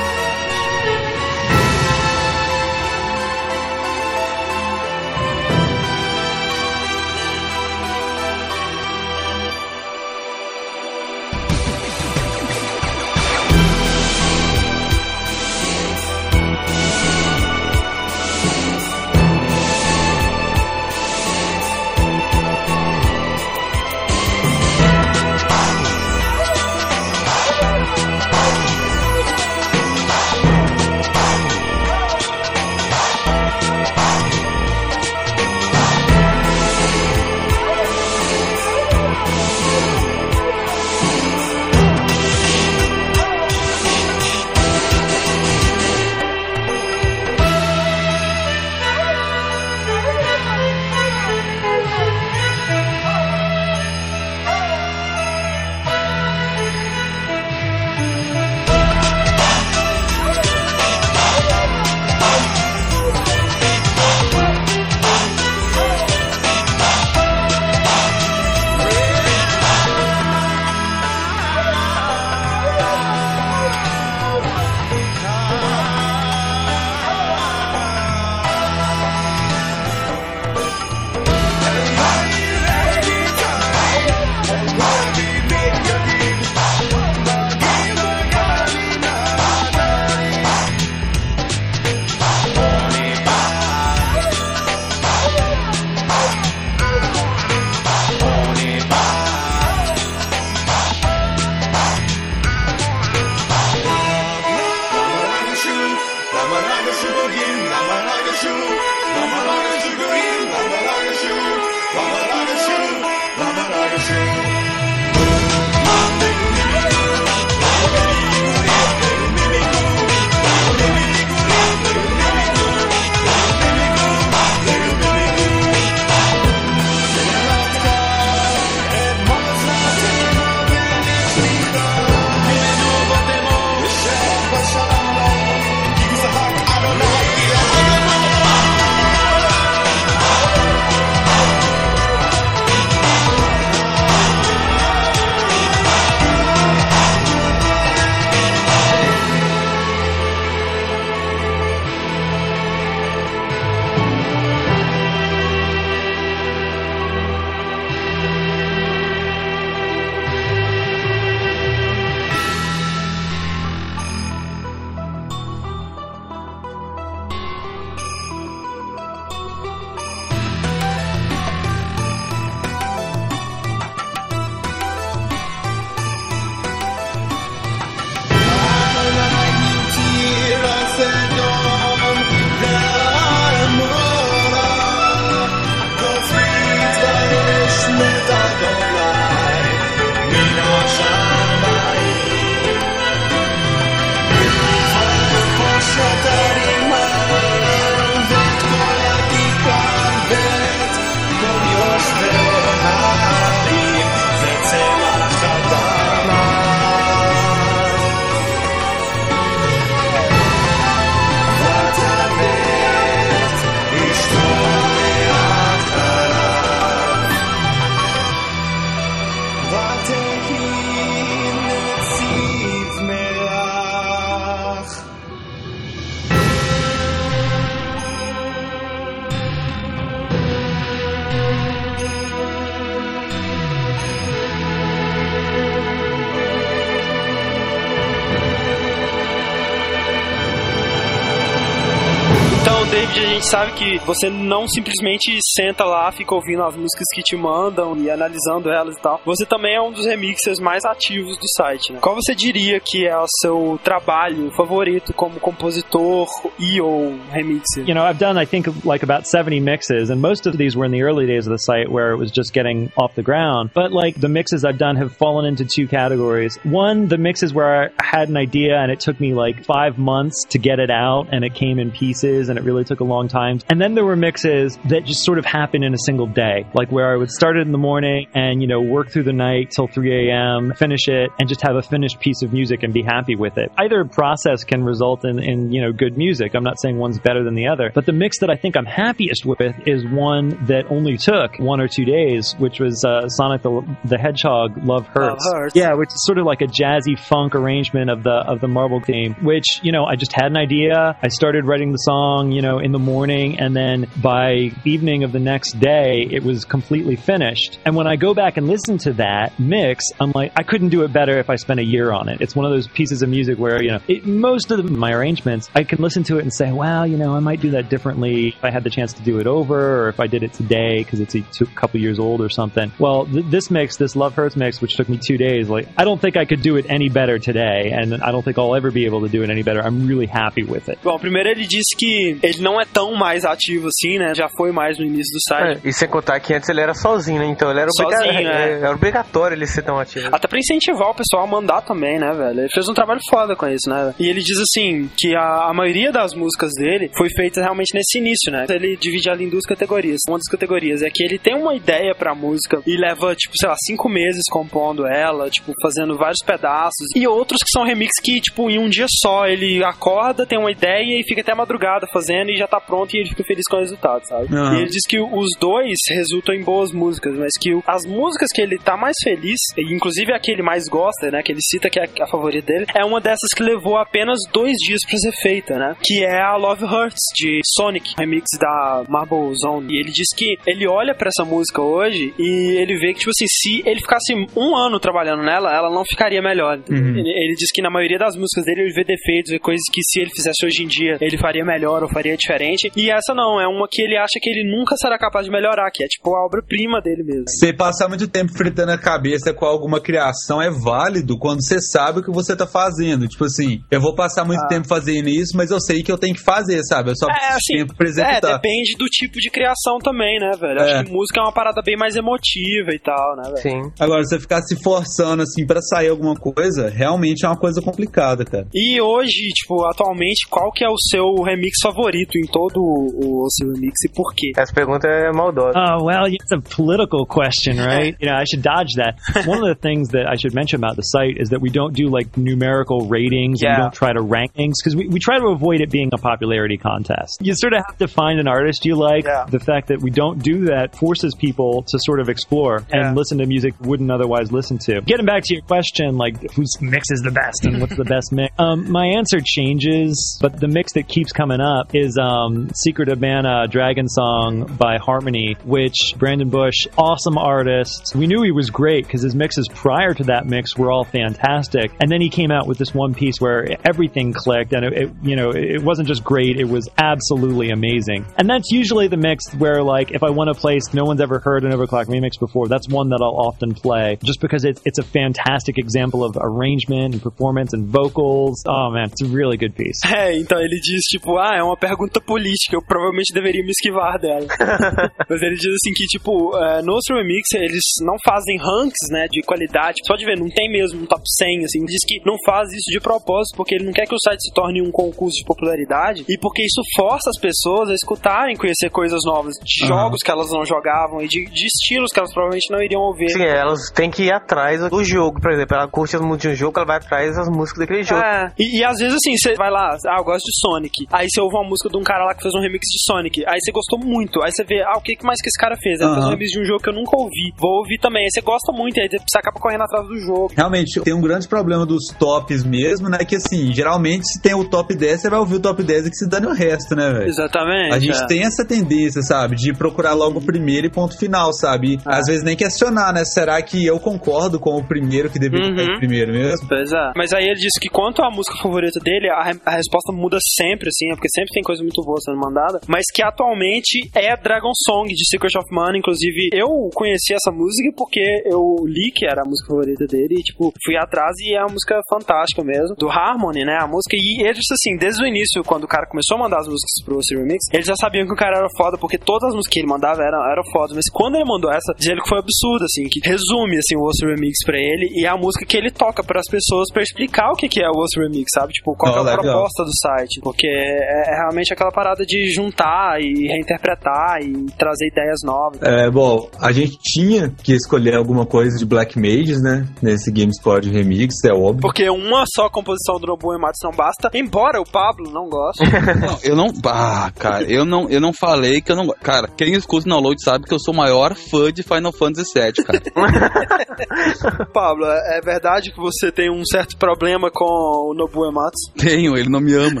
Sabe que você não simplesmente senta lá, fica ouvindo as músicas que te mandam e analisando elas e tal. Você também é um dos remixers mais ativos do site, né? Qual você diria que é o seu trabalho favorito como compositor e ou remixer? You know, I've done, I think, like about 70 mixes, and most of these were in the early days of the site where it was just getting off the ground. But like the mixes I've done have fallen into two categories. One, the mixes where I had an idea and it took me like five months to get it out and it came in pieces and it really took a long time. And then there were mixes that just sort of happened in a single day, like where I would start it in the morning and, you know, work through the night till 3 a.m., finish it, and just have a finished piece of music and be happy with it. Either process can result in, in you know, good music. I'm not saying one's better than the other, but the mix that I think I'm happiest with is one that only took one or two days, which was uh, Sonic the, the Hedgehog Love Hurts. Love Hurts. Yeah, which is sort of like a jazzy funk arrangement of the of the Marble theme. Which you know, I just had an idea. I started writing the song, you know, in the morning, and then by evening of the next day, it was completely finished. And when I go back and listen to that mix, I'm like, I couldn't do it better if I spent a year on it. It's one of those pieces of music where you know, it, most of the, my arrangements, I can listen to it and say, well, you know, I might do that differently if I had the chance to do it over, or if I did it today because it's a two, couple years old or something. Well, th- this mix, this Love Hurts mix, which took me two days, like I don't think I could do it any better today, and I don't think I'll ever be able to do it any better. I'm really happy with it. Well, primeiro ele disse que ele não é tão mais ativo assim, né? Já foi mais no início do site. É, e sem contar que antes ele era sozinho, né? Então ele era, obriga- Sozinho, *laughs* é. é, era obrigatório ele ser tão ativo. Até pra incentivar o pessoal a mandar também, né, velho? Ele fez um trabalho foda com isso, né? E ele diz assim, que a, a maioria das músicas dele foi feita realmente nesse início, né? Ele divide ela em duas categorias. Uma das categorias é que ele tem uma ideia pra música e leva, tipo, sei lá, cinco meses compondo ela, tipo, fazendo vários pedaços. E outros que são remix que, tipo, em um dia só ele acorda, tem uma ideia e fica até madrugada fazendo e já tá pronto e ele fica feliz com o resultado, sabe? Aham. E ele diz que os dois resultam em boas músicas, mas que as músicas que ele tá mais feliz, e inclusive a que ele mais gosta, né, que ele cita que é a, favorita dele, é uma dessas que levou apenas dois dias pra ser feita, né? Que é a Love Hurts, de Sonic, remix da Marble Zone. E ele diz que ele olha pra essa música hoje e ele vê que, tipo assim, se ele ficasse um ano trabalhando nela, ela não ficaria melhor. Ele, ele diz que na maioria das músicas dele ele vê defeitos, vê coisas que se ele fizesse hoje em dia ele faria melhor ou faria diferente. E essa não, é uma que ele acha que ele nunca será capaz de melhorar, que é tipo a obra-prima dele mesmo. Você passar muito tempo fritando a cabeça com alguma criação é válido quando você sabe o que você tá fazendo. Tipo assim, eu vou passar muito Ah. tempo fazendo isso, mas eu sei que eu tenho que fazer, sabe? Eu só É, preciso de assim, tempo pra é, executar. depende do tipo de criação também, né, velho? É. Acho que música é uma parada bem mais emotiva e tal, né, velho? Sim. Agora, você ficar se forçando assim pra sair alguma coisa, realmente é uma coisa complicada, cara. E hoje, tipo, atualmente, qual que é o seu remix favorito em todo o, o seu remix e por quê? Essa pergunta é maldosa. Oh, well, it's a political question, right? *laughs* you know, I should dodge that. One of the things that I should mention about the site is that we don't do like numerical ratings and Yeah. we don't try to rank things because we, we try to avoid it being a popularity contest. You sort of have to find an artist you like. Yeah. The fact that we don't do that forces people to sort of explore Yeah. and listen to music wouldn't otherwise listen to. Getting back to your question, like whose mix is the best and what's the best mix? Um, my answer changes, but the mix that keeps coming up is um, Secret of Mana Dragon Song by Harmony, which Brandon Bush, awesome artist. We knew he was great because his mixes prior to that mix were all fantastic. And then he came out with this one piece where everything clicked and it, it you know, it wasn't just great, it was absolutely amazing. And that's usually the mix where like if I want a place no one's ever heard an Overclock remix before, that's one that I'll often play just because it's it's a fantastic example of arrangement and performance and vocals. Oh man, it's a really good piece. *laughs* É, então ele diz, tipo, ah, é uma pergunta política, eu provavelmente deveria me esquivar dela. *laughs* Mas ele diz assim que, tipo, é, no Astro Remix eles não fazem ranks, né, de qualidade. Pode ver, não tem mesmo um top 100, assim. Ele diz que não faz isso de propósito, porque ele não quer que o site se torne um concurso de popularidade e porque isso força as pessoas a escutarem, conhecer coisas novas, de Aham. jogos que elas não jogavam e de, de estilos que elas provavelmente não iriam ouvir. Sim, elas têm que ir atrás do jogo, por exemplo. Ela curte as músicas de um jogo, ela vai atrás das músicas daquele jogo. É, e, e às vezes assim, você vai lá, ah, eu gosto de Sonic. Aí você ouve uma música de um cara lá que fez um remix de Sonic. Aí você gostou muito. Aí você vê, ah, o que mais que esse cara fez? Ele fez um remix de um jogo que eu nunca ouvi. Vou ouvir também. Aí você gosta muito, aí você acaba correndo atrás do jogo. Realmente, tem um grande problema dos tops mesmo, né? Que assim, geralmente se tem o top 10, você vai ouvir o top 10 e que se dane o resto, né, velho? Exatamente. A gente é. tem essa tendência, sabe, de procurar logo o primeiro e ponto final, sabe? E, Às vezes nem questionar, né? Será que eu concordo com o primeiro que deveria Uhum. em primeiro mesmo? Pois é. Mas aí ele disse que quanto à música favorita dele, a, a resposta muda sempre, assim, é porque sempre tem coisa muito boa sendo mandada. Mas que atualmente é Dragon Song de Secret of Mana. Inclusive, eu conheci essa música porque eu li que era a música favorita dele e, tipo, fui atrás e é uma música fantástica mesmo. Do Harmony, né? A música. E ele disse assim, desde o início, quando o cara começou a mandar as músicas pro Ocean Remix, eles já sabiam que o cara era foda, porque todas as músicas que ele mandava eram, eram fodas. Mas quando ele mandou essa, diz ele que foi absurdo, assim, que resume, assim, o Ocean Remix pra ele e a música que ele toca pras pessoas pra explicar o que, que é o Ocean Remix, sabe? Tipo, qual que é Oh, a legal. proposta do site. Porque é, é realmente aquela parada de juntar e reinterpretar e trazer ideias novas. É, bom, a gente tinha que escolher alguma coisa de Black Mages, né? Nesse GameScore de remix, é óbvio. Porque uma só composição do Nobu Ematsu não basta, embora o Pablo não goste. *laughs* Não, eu não. Ah, cara, eu não, eu não falei que eu não. go- Cara, quem escuta o download sabe que eu sou o maior fã de Final Fantasy VII, cara. *laughs* Pablo, é é verdade que você tem um certo problema com o Nobu Ematsu? Tenho, ele não me ama.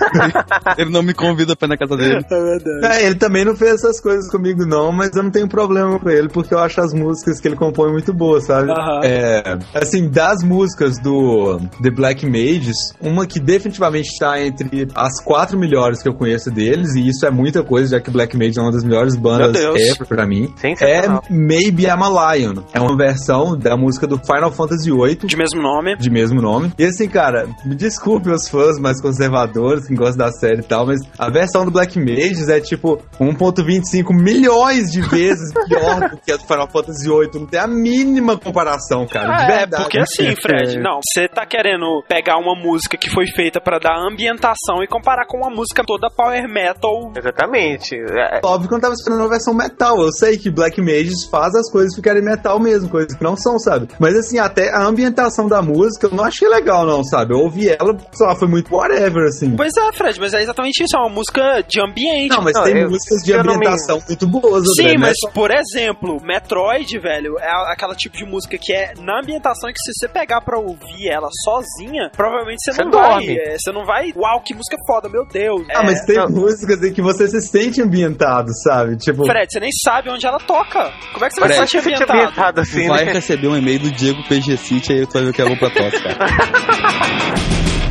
*laughs* ele não me convida pra ir na casa dele. *laughs* É verdade. É, ele também não fez essas coisas comigo, não, mas eu não tenho problema com ele, porque eu acho as músicas que ele compõe muito boas, sabe? É, assim, das músicas do The Black Mages, uma que definitivamente está entre as quatro melhores que eu conheço deles, e isso é muita coisa, já que Black Mages é uma das melhores bandas ever pra mim. É. Maybe I'm a Lion. É uma versão da música do Final Fantasy VIII De mesmo nome. de mesmo nome. E assim, cara, me desculpe os fãs mais conservadores que gostam da série e tal, mas a versão do Black Mages é tipo 1.25 milhões de vezes *laughs* pior do que a do Final Fantasy VIII. Não tem a mínima comparação, cara. de É, verdade. porque assim, Fred, É. não, você tá querendo pegar uma música que foi feita pra dar ambientação e comparar com uma música toda power metal. Exatamente. É, Óbvio que eu não tava esperando uma versão metal. Eu sei que Black Mages faz as coisas ficarem metal mesmo, coisas que não são, sabe? Mas assim, até a ambientação da música eu não achei legal, não, sabe? Eu ouvi ela, sei lá, foi muito whatever, assim. Pois é, Fred, mas é exatamente isso, é uma música de ambiente. Não, mas Não, tem eu- músicas de não me- ambientação muito boas, André, Sim, não é mas por exemplo, Metroid, velho, é aquela tipo de música que é na ambientação e que se você pegar pra ouvir ela sozinha, provavelmente você, Você não vai. dorme. é, você não vai. Uau, que música foda, meu Deus. Ah, É, mas tem não. músicas em que você se sente ambientado, sabe? Tipo, Fred, você nem sabe onde ela toca. Como é que você mas vai se sentir ambientado? ambientado assim, vai né? receber um e-mail do Diego PG City, aí tu vai ver o que é bom pra *laughs*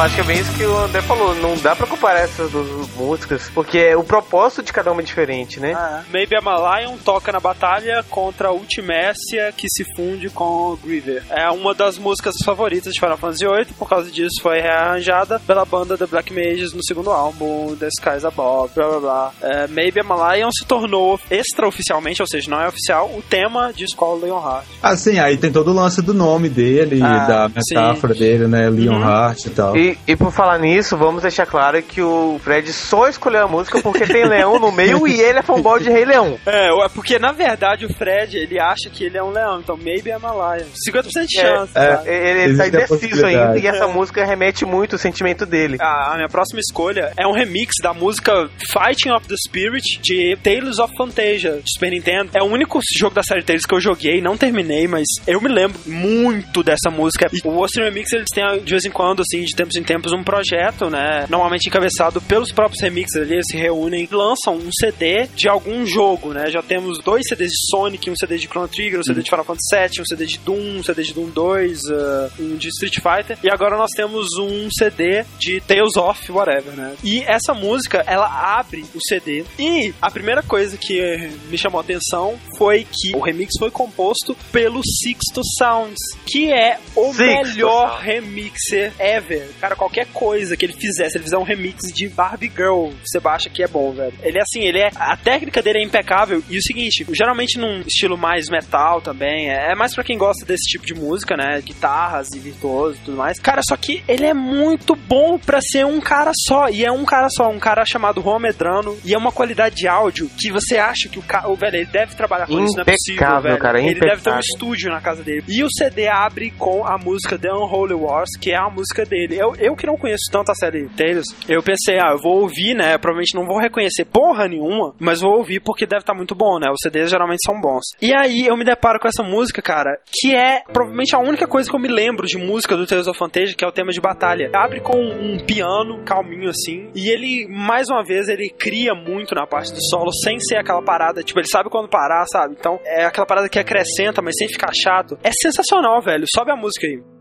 eu acho que é bem isso que o André falou. Não dá pra comparar essas duas músicas, porque o propósito de cada uma é diferente, né? Ah, Maybe I'm a Lion toca na batalha contra a Ultimécia, que se funde com o Griever. É uma das músicas favoritas de Final Fantasy VIII, por causa disso foi rearranjada pela banda The Black Mages no segundo álbum, The Skies Above, blá blá blá. É, Maybe I'm a Lion se tornou extraoficialmente, ou seja, não é oficial, o tema de Escola Leonhardt. Assim, aí tem todo o lance do nome dele, Ah, da metáfora dele, né? Leonhardt e tal. E, e por falar nisso, vamos deixar claro que o Fred só escolheu a música porque tem leão no meio e ele é fanboy de Rei Leão. É, é porque na verdade o Fred, ele acha que ele é um leão, então maybe I'm a lion. 50% de chance, É. sabe? Ele, ele tá indeciso ainda e essa música remete muito o sentimento dele. A a minha próxima escolha é um remix da música Fighting of the Spirit de Tales of Fantasia de Super Nintendo. É o único jogo da série Tales que eu joguei, não terminei, mas eu me lembro muito dessa música. E o Austin Remix eles têm de vez em quando, assim, de tempos em tempos, um projeto, né? Normalmente encabeçado pelos próprios remixers ali, eles se reúnem e lançam um CD de algum jogo, né? Já temos dois CDs de Sonic, um CD de Chrono Trigger, um CD de Final Fantasy VII, um CD de Doom, um CD de Doom 2, uh, um de Street Fighter. E agora nós temos um CD de Tales of whatever, né? E essa música, ela abre o CD. E a primeira coisa que me chamou a atenção foi que o remix foi composto pelo Sixto Sounds, que é o Sixto melhor Sounds. remixer ever. Cara, qualquer coisa que ele fizesse, ele fizer um remix de Barbie Girl, você acha que é bom, velho. Ele é assim, ele é. A técnica dele é impecável. E o seguinte, geralmente num estilo mais metal também, é é mais pra quem gosta desse tipo de música, né? Guitarras e virtuoso e tudo mais. Cara, só que ele é muito bom pra ser um cara só. E é um cara só, um cara chamado Juan Medrano. E é uma qualidade de áudio que você acha que o cara. Velho, ele deve trabalhar com isso, não é possível, Impecável, velho. cara, ele deve ter um impecável. estúdio na casa dele. E o CD abre com a música The Unholy Wars, que é a música dele. Eu, eu que não conheço tanto a série Tales, eu pensei, ah, eu vou ouvir, né? Provavelmente não vou reconhecer porra nenhuma, mas vou ouvir porque deve estar muito bom, né? Os CDs geralmente são bons. E aí eu me deparo com essa música, cara, que é provavelmente a única coisa que eu me lembro de música do Tales of Fantasia, que é o tema de batalha. Abre com um piano calminho assim, e ele, mais uma vez, ele cria muito na parte do solo, sem ser aquela parada, tipo, ele sabe quando parar, sabe? Então é aquela parada que acrescenta, mas sem ficar chato. É sensacional, velho. Sobe a música aí.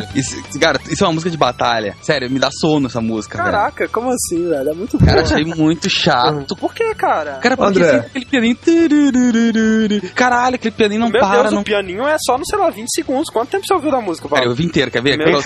Velho. Isso, cara, isso é uma música de batalha. Sério, me dá sono essa música, velho. Caraca, como assim, velho? É muito Cara, achei muito chato. Por que, cara? Cara, porque André. assim, aquele pianinho. Caralho, aquele pianinho não Meu para, Deus, não o pianinho é só no, sei lá, 20 segundos. Quanto tempo você ouviu da música, Cara, eu Paulo? vi inteiro, quer ver? Meu Deus.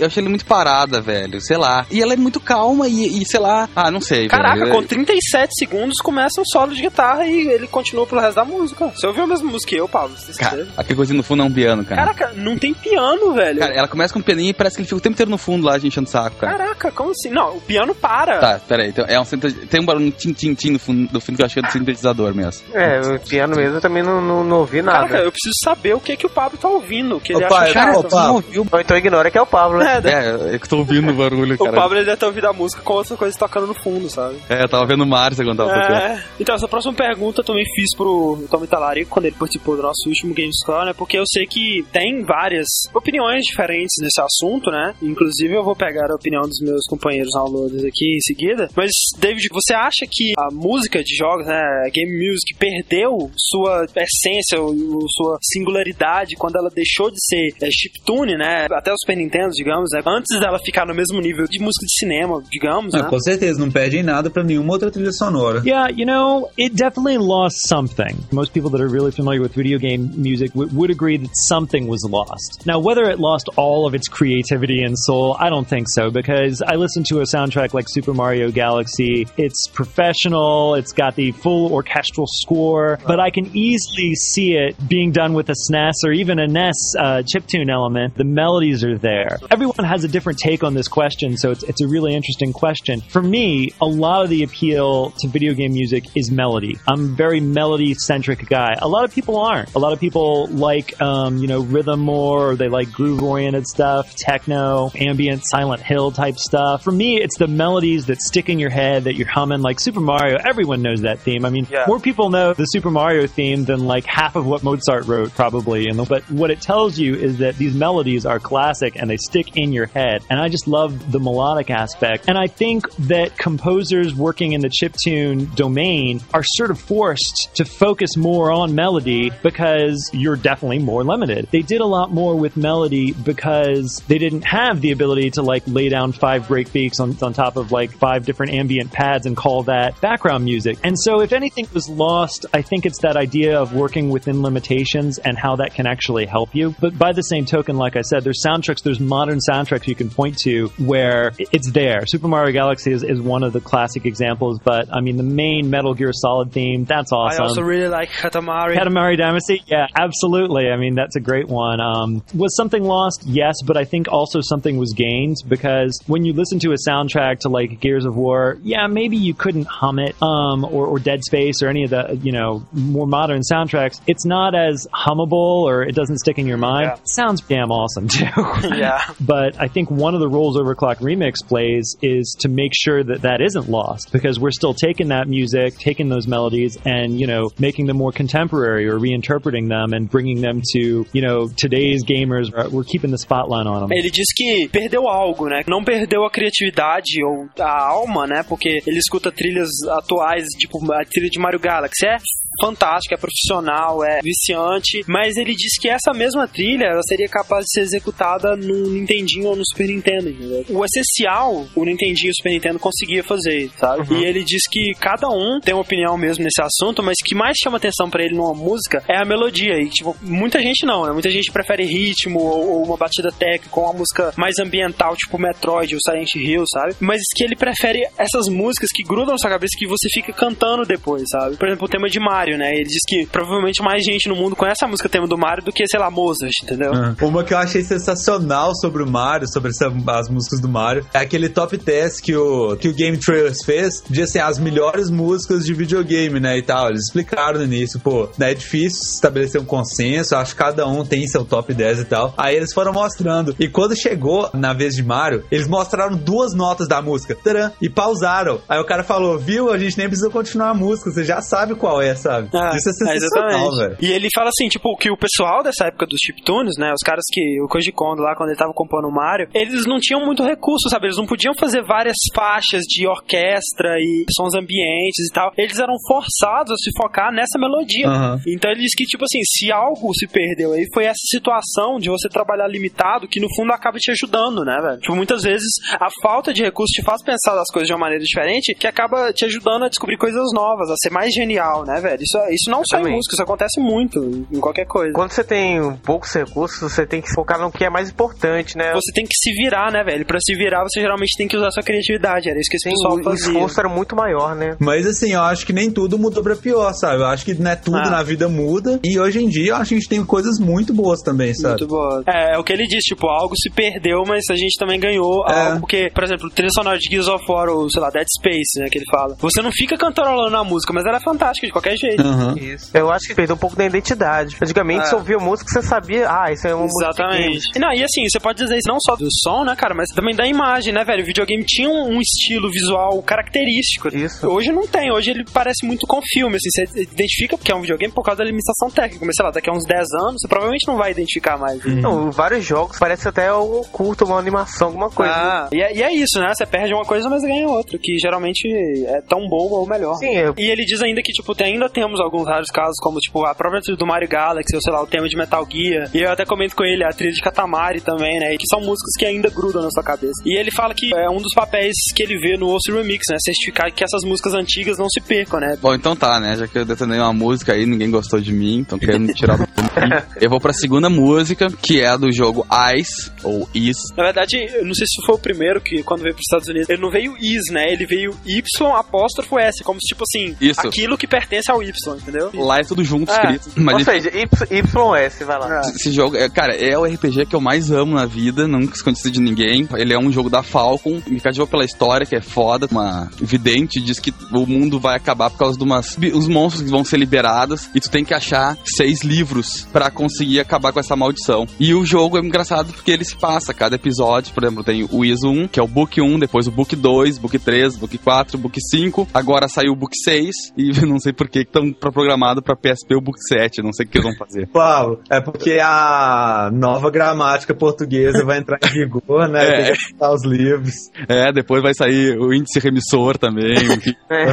Eu achei ele muito parada, velho. Sei lá. E ela é muito calma e, e sei lá. Ah, não sei. Caraca, velho. com 37 segundos começa um solo de guitarra e ele continua pro resto da música. Você ouviu a mesma música que eu, Pablo? Você Cara, aquele coisinho no fundo é um piano, cara. Caraca, não tem piano, velho. Cara, ela começa com um pianinho e parece que ele fica o tempo inteiro no fundo lá, a gente enchendo o saco, cara. Caraca, como assim? Não, o piano para. Tá, pera aí. Então, é um tem um barulho tim-tim-tim no fundo, no fundo que eu acho que é do sintetizador mesmo. É, o piano mesmo eu também não, não, não ouvi nada. Caraca, eu preciso saber o que, que o Pablo tá ouvindo, o que ele Ô, acha pai, chato. não ouviu? Então ignora que é o Pablo, né? É, né? É, eu que tô ouvindo o barulho, O cara. Pablo ele deve ter ouvido a música com outras coisas tocando no fundo, sabe? É, eu tava vendo o Márcio quando tava tocando. É. Então, essa próxima pergunta eu também fiz pro Tommy Talarico quando ele participou do nosso último Gamescore, né? Porque eu sei que tem várias opiniões diferentes nesse assunto, né? Inclusive, eu vou pegar a opinião dos meus companheiros downloaders aqui em seguida. Mas, David, você acha que a música de jogos, né? a Game Music perdeu sua essência, ou, sua singularidade quando ela deixou de ser é, chiptune, né? Até o Super Nintendo, digamos, né? Antes dela ficar no mesmo nível de música de cinema, digamos, Ah, né? com certeza, não perde em nada pra nenhuma outra trilha sonora. Yeah, you know, it definitely lost something. Most people that are really familiar with video game music would agree that something was lost. Now, whether it lost all of its creativity and soul, I don't think so, because I listen to a soundtrack like Super Mario Galaxy. It's professional, it's got the full orchestral score, but I can easily see it being done with a SNES or even a NES uh, chiptune element. The melodies are there. Everyone has a different take on this question, so it's, it's a really interesting question. For me, a lot of the appeal to video game music is melody. I'm a very melody centric guy. A lot of people aren't. A lot of people like, um, you know, rhythm more, or they like groove oriented stuff, techno, ambient, Silent Hill type stuff. For me, it's the melodies that stick in your head that you're humming, like Super Mario. Everyone knows that theme. I mean, Yeah. more people know the Super Mario theme than like half of what Mozart wrote, probably. And but what it tells you is that these melodies are classic and they stick in your head. And I just love the melodic aspect. And I think that composers working in the chiptune domain are sort of forced to focus more on melody because you're definitely more limited. They did a lot more with melody because they didn't have the ability to like lay down five breakbeats on, on top of like five different ambient pads and call that background music. And so if anything was lost, I think it's that idea of working within limitations and how that can actually help you. But by the same token, like I said, there's soundtracks, there's modern soundtracks you can point to where it's there. Super Mario Galaxy is, is one of the classic examples, but I mean, the main Metal Gear Solid theme, that's awesome. I also really like Katamari. Katamari Damacy? Yeah, absolutely. I mean, that's a great one. Um, was something lost? Yes, but I think also something was gained because when you listen to a soundtrack to like Gears of War, yeah, maybe you couldn't hum it, um, or, or Dead Space or any of the, you know, more modern soundtracks. It's not as hummable or it doesn't stick in your mind. Yeah. It sounds damn awesome too. *laughs* Yeah. But I think one of the roles Overclock Remix plays is to make sure that that isn't lost because we're still taking that music, taking those melodies and, you know, making them more contemporary or reinterpreting them and bringing them to, you know, today's gamers. We're keeping the spotlight on them. Ele diz que perdeu algo, né? Não perdeu a criatividade ou a alma, né? Porque ele escuta trilhas atuais, tipo a trilha de Mario Galaxy. É fantástica, é profissional, é viciante, mas ele diz que essa mesma trilha ela seria capaz de ser executada no Nintendinho ou no Super Nintendo, entendeu? O essencial, o Nintendinho e o Super Nintendo conseguia fazer, sabe? E ele diz que cada um tem uma opinião mesmo nesse assunto, mas o que mais chama atenção pra ele numa música é a melodia. E, tipo, muita gente não, né? Muita gente prefere ritmo ou, ou uma batida técnica ou uma música mais ambiental, tipo Metroid ou Silent Hill, sabe? Mas que ele prefere essas músicas que grudam na sua cabeça que você fica cantando depois, sabe? Por exemplo, o tema de Mario, né? Ele diz que provavelmente mais gente no mundo conhece a música tema do Mario do que, sei lá, Mozart, entendeu? Uma que eu achei sensacional sobre o Mario, sobre essa- as músicas do Mario, é aquele top 10 que o, que o Game Trailers fez de assim, as melhores músicas de videogame, né? E tal. Eles explicaram no início, pô, né, é difícil estabelecer um consenso, acho que cada um tem seu top 10 e tal. Aí eles foram mostrando. E quando chegou na vez de Mario, eles mostraram duas notas da música, taran, e pausaram. Aí o cara falou, viu, a gente nem precisa continuar a música, você já sabe qual é, sabe? Sabe? É, Isso é sensacional, velho. E ele fala assim, tipo, que o pessoal dessa época dos chiptunes, né, os caras que, o Koji Kondo lá, quando ele tava compondo o Mario, eles não tinham muito recurso, sabe? Eles não podiam fazer várias faixas de orquestra e sons ambientes e tal. Eles eram forçados a se focar nessa melodia. Aham. Então ele diz que, tipo assim, se algo se perdeu aí, foi essa situação de você trabalhar limitado que no fundo acaba te ajudando, né, velho? Tipo, muitas vezes a falta de recursos te faz pensar das coisas de uma maneira diferente que acaba te ajudando a descobrir coisas novas, a ser mais genial, né, velho? Isso, isso não só em música, isso acontece muito em- qualquer coisa. Quando você tem poucos recursos, você tem que focar no que é mais importante, né? Você tem que se virar, né, velho? Pra se virar, você geralmente tem que usar sua criatividade. Era isso que esse Sim, pessoal o fazia. esforço era muito maior, né? Mas assim, eu acho que nem tudo mudou pra pior, sabe? Eu acho que né, tudo Ah. na vida muda. E hoje em dia eu acho que a gente tem coisas muito boas também, sabe? Muito boa. É, é o que ele diz, tipo, algo se perdeu, mas a gente também ganhou É. algo. Porque, por exemplo, o trilha sonora de Gears of War, ou sei lá, Dead Space, né, que ele fala. Você não fica cantarolando a música, mas ela é fantástica de qualquer jeito. Aham. Isso. Eu acho que perdeu um pouco da identidade. Antigamente É. você ouvia música você sabia, ah, isso é uma música. de Exatamente. games. E, não, e assim, você pode dizer isso não só do som, né, cara, mas também da imagem, né, velho? O videogame tinha um, um estilo visual característico. Isso. Hoje não tem, hoje ele parece muito com filme, assim, você identifica porque é um videogame por causa da limitação técnica, mas sei lá, daqui a uns 10 anos você provavelmente não vai identificar mais. Não, vários jogos parece até um curto, uma animação, alguma coisa. Ah, e, é, e é isso, né? Você perde uma coisa, mas ganha outra, que geralmente é tão boa ou melhor. Sim, é- E ele diz ainda que, tipo, tem, ainda temos alguns raros casos, como, tipo, a própria trilha do Mario Galaxy, ou sei lá, o tema de Metal Gear. E eu até comento com ele a trilha de Katamari também, né? Que são músicas que ainda grudam na sua cabeça. E ele fala que é um dos papéis que ele vê no Osso Remix, né? Certificar que essas músicas antigas não se percam, né? Bom, então tá, né? Já que eu detonei uma música aí, ninguém gostou de mim, então querendo me tirar do. *laughs* Eu vou pra segunda música, que é a do jogo Ice, ou Is. Na verdade, eu não sei se foi o primeiro que, quando veio pros Estados Unidos, ele não veio is, né? Ele veio Y apóstrofo S, como se, tipo assim, Isso. aquilo que pertence ao Y, entendeu? Lá é tudo junto É. escrito. Mas Ou seja, YS, vai lá. Esse jogo, é, cara, é o RPG que eu mais amo na vida, nunca escondi de ninguém. Ele é um jogo da Falcon, me cativou pela história, que é foda. Uma vidente diz que o mundo vai acabar por causa de umas. Os monstros que vão ser liberados e tu tem que achar seis livros pra conseguir acabar com essa maldição. E o jogo é engraçado porque ele se passa, cada episódio, por exemplo, tem o ISO 1, que é o Book 1, depois o Book 2, Book 3, Book 4, Book 5, agora saiu o Book 6, e *laughs* não sei por que estão programado pra PSP o Book 7, não sei o que eles vão fazer. *laughs* Pablo, é porque a nova gramática portuguesa vai entrar em vigor, né? *laughs* É. Tem que adaptar os livros. É, depois vai sair o índice remissor também, enfim. *laughs* É.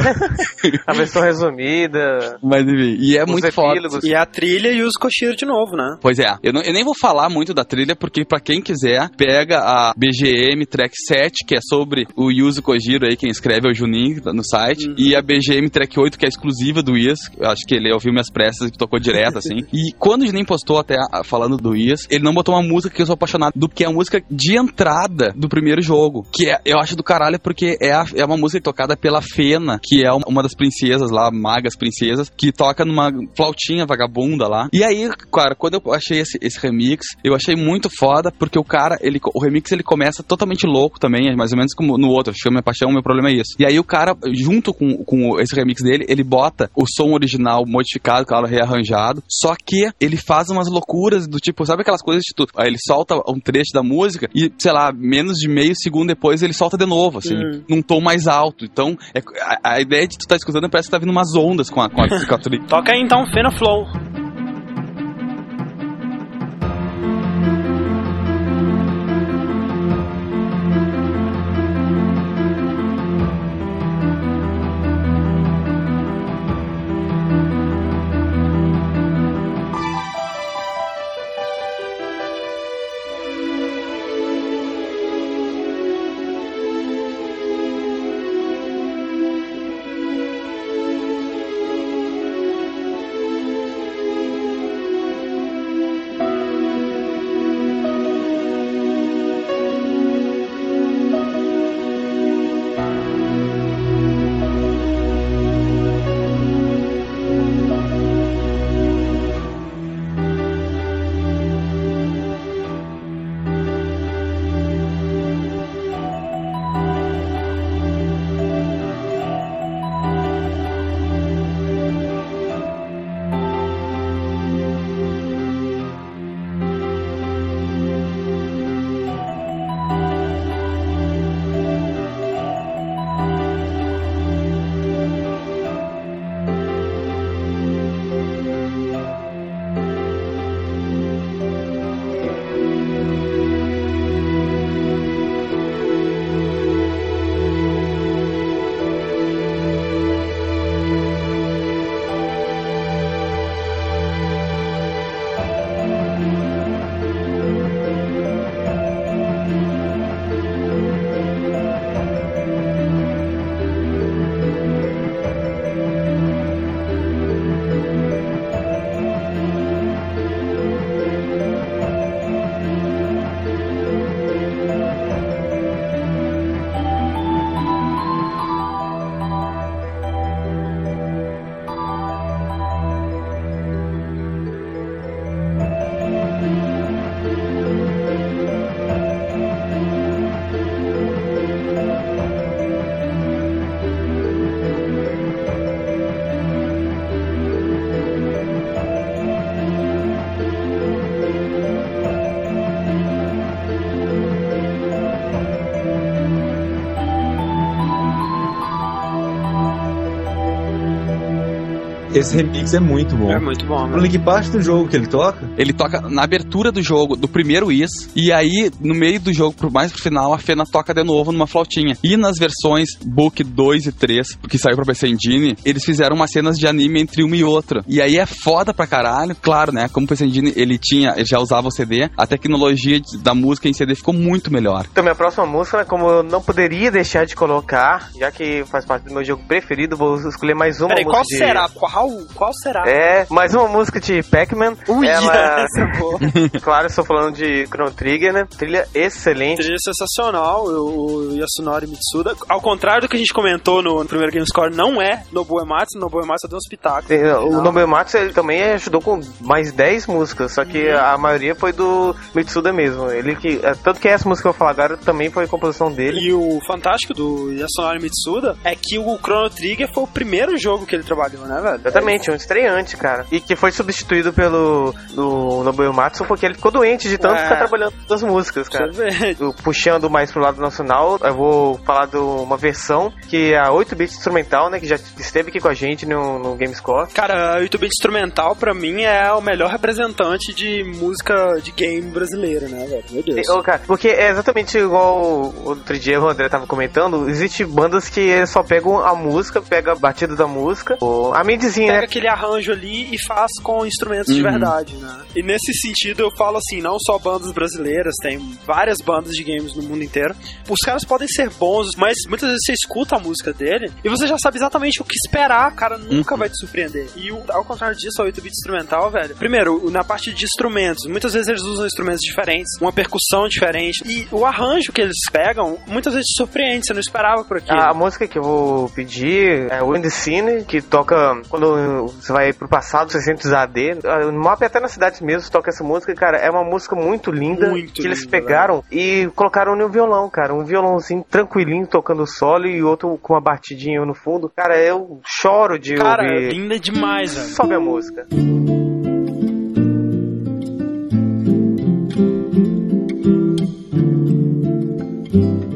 A versão resumida. mas enfim, e é muito foda. epílogos. E a trilha e os Koshiro de novo, né? Pois é, eu, não- eu nem vou falar muito da trilha, porque pra quem quiser, pega a BGM Track 7, que é sobre o Yuzo Kojiro aí, quem escreve é o Juninho no site, e a BGM Track 8, que é exclusiva do Is, eu acho que ele ouviu minhas pressas e tocou direto, *laughs* assim. E quando o Juninho postou até a- falando do Is, ele não botou uma música que eu sou apaixonado, do que é a música de entrada do primeiro jogo, que é, eu acho do caralho porque é, a- é uma música tocada pela Fena, que é uma das princesas lá, magas princesas, que toca numa flautinha vagabunda lá. E aí, cara, quando eu achei esse, esse remix, eu achei muito foda, porque o cara, ele, o remix ele começa totalmente louco também, é mais ou menos como no outro, chama Minha Paixão, Meu Problema é Isso. E aí o cara, junto com, com esse remix dele, ele bota o som original modificado, claro, rearranjado, só que ele faz umas loucuras do tipo, sabe aquelas coisas de tu, aí ele solta um trecho da música e, sei lá, menos de meio segundo depois ele solta de novo, assim, Hum. num tom mais alto. Então, é- a, a ideia de tu tá escutando parece que tá vindo umas ondas com a, com a, com a. *laughs* Toca aí então Fena Flow. Esse remix é muito bom. É muito bom, O né? Link parte do jogo que ele toca, Ele toca na abertura do jogo, do primeiro Is, e aí, no meio do jogo, pro mais pro final, a Fena toca de novo numa flautinha. E nas versões Book 2 e 3, que saiu pra PC Engine, eles fizeram umas cenas de anime entre uma e outra. E aí é foda pra caralho, claro, né? Como o PC Engine ele tinha, ele já usava o CD, a tecnologia da música em CD ficou muito melhor. Então, minha próxima música, como eu não poderia deixar de colocar, já que faz parte do meu jogo preferido, vou escolher mais uma Peraí, música qual de... será? Qual, qual será? É, mais uma música de Pac-Man. Ui, Ela, *laughs* essa é boa. *laughs* claro, estou falando de Chrono Trigger, né? Trilha excelente. Trilha sensacional, o Yasunori Mitsuda. Ao contrário do que a gente comentou no, primeiro Game Score, não é Nobuo Ematsu. Nobuo Ematsu deu um espetáculo. O Nobuo Ematsu ele também ajudou com mais 10 músicas, só que a maioria foi do Mitsuda mesmo. Ele que, é, tanto que essa música que eu vou falar agora também foi composição dele. E o fantástico do Yasunori Mitsuda é que o Chrono Trigger foi o primeiro jogo que ele trabalhou, né, velho? Exatamente, um estreante, cara. E que foi substituído pelo do Nobuo Ematsu porque ele ficou doente de tanto É. ficar trabalhando das músicas, cara. Eu, Puxando mais pro lado nacional, eu vou falar de uma versão que é a 8-bit instrumental, né? Que já esteve aqui com a gente no, no GameScore. Cara, o YouTube instrumental, pra mim, é o melhor representante de música de game brasileira, né, velho? Meu Deus. Cara, porque é exatamente igual o outro dia o André tava comentando, existe bandas que só pegam a música, pega a batida da música, a midzinha, Pega né? aquele arranjo ali e faz com instrumentos de Uhum. verdade, né? E nesse sentido eu falo assim, não só bandas brasileiras, tem várias bandas de games no mundo inteiro. Os caras podem ser bons, mas muitas vezes você escuta a música dele e você já sabe exatamente o que esperar, cara nunca vai te surpreender. E o- ao contrário disso, o 8-bit instrumental, velho. Primeiro, na parte de instrumentos, muitas vezes eles usam instrumentos diferentes, uma percussão diferente e o arranjo que eles pegam, muitas vezes te surpreende, você não esperava por aquilo. A música que eu vou pedir é Wind Cine, que toca quando você vai pro passado, você sente os AD. No mapa até na cidade mesmo toca essa música, cara. É uma música muito linda Muito que eles linda, pegaram e colocaram no violão, cara. Um violãozinho tranquilinho tocando solo e outro com uma batidinha no fundo. Cara, eu choro de Cara, ouvir. linda demais, velho. Sobe a música. Meu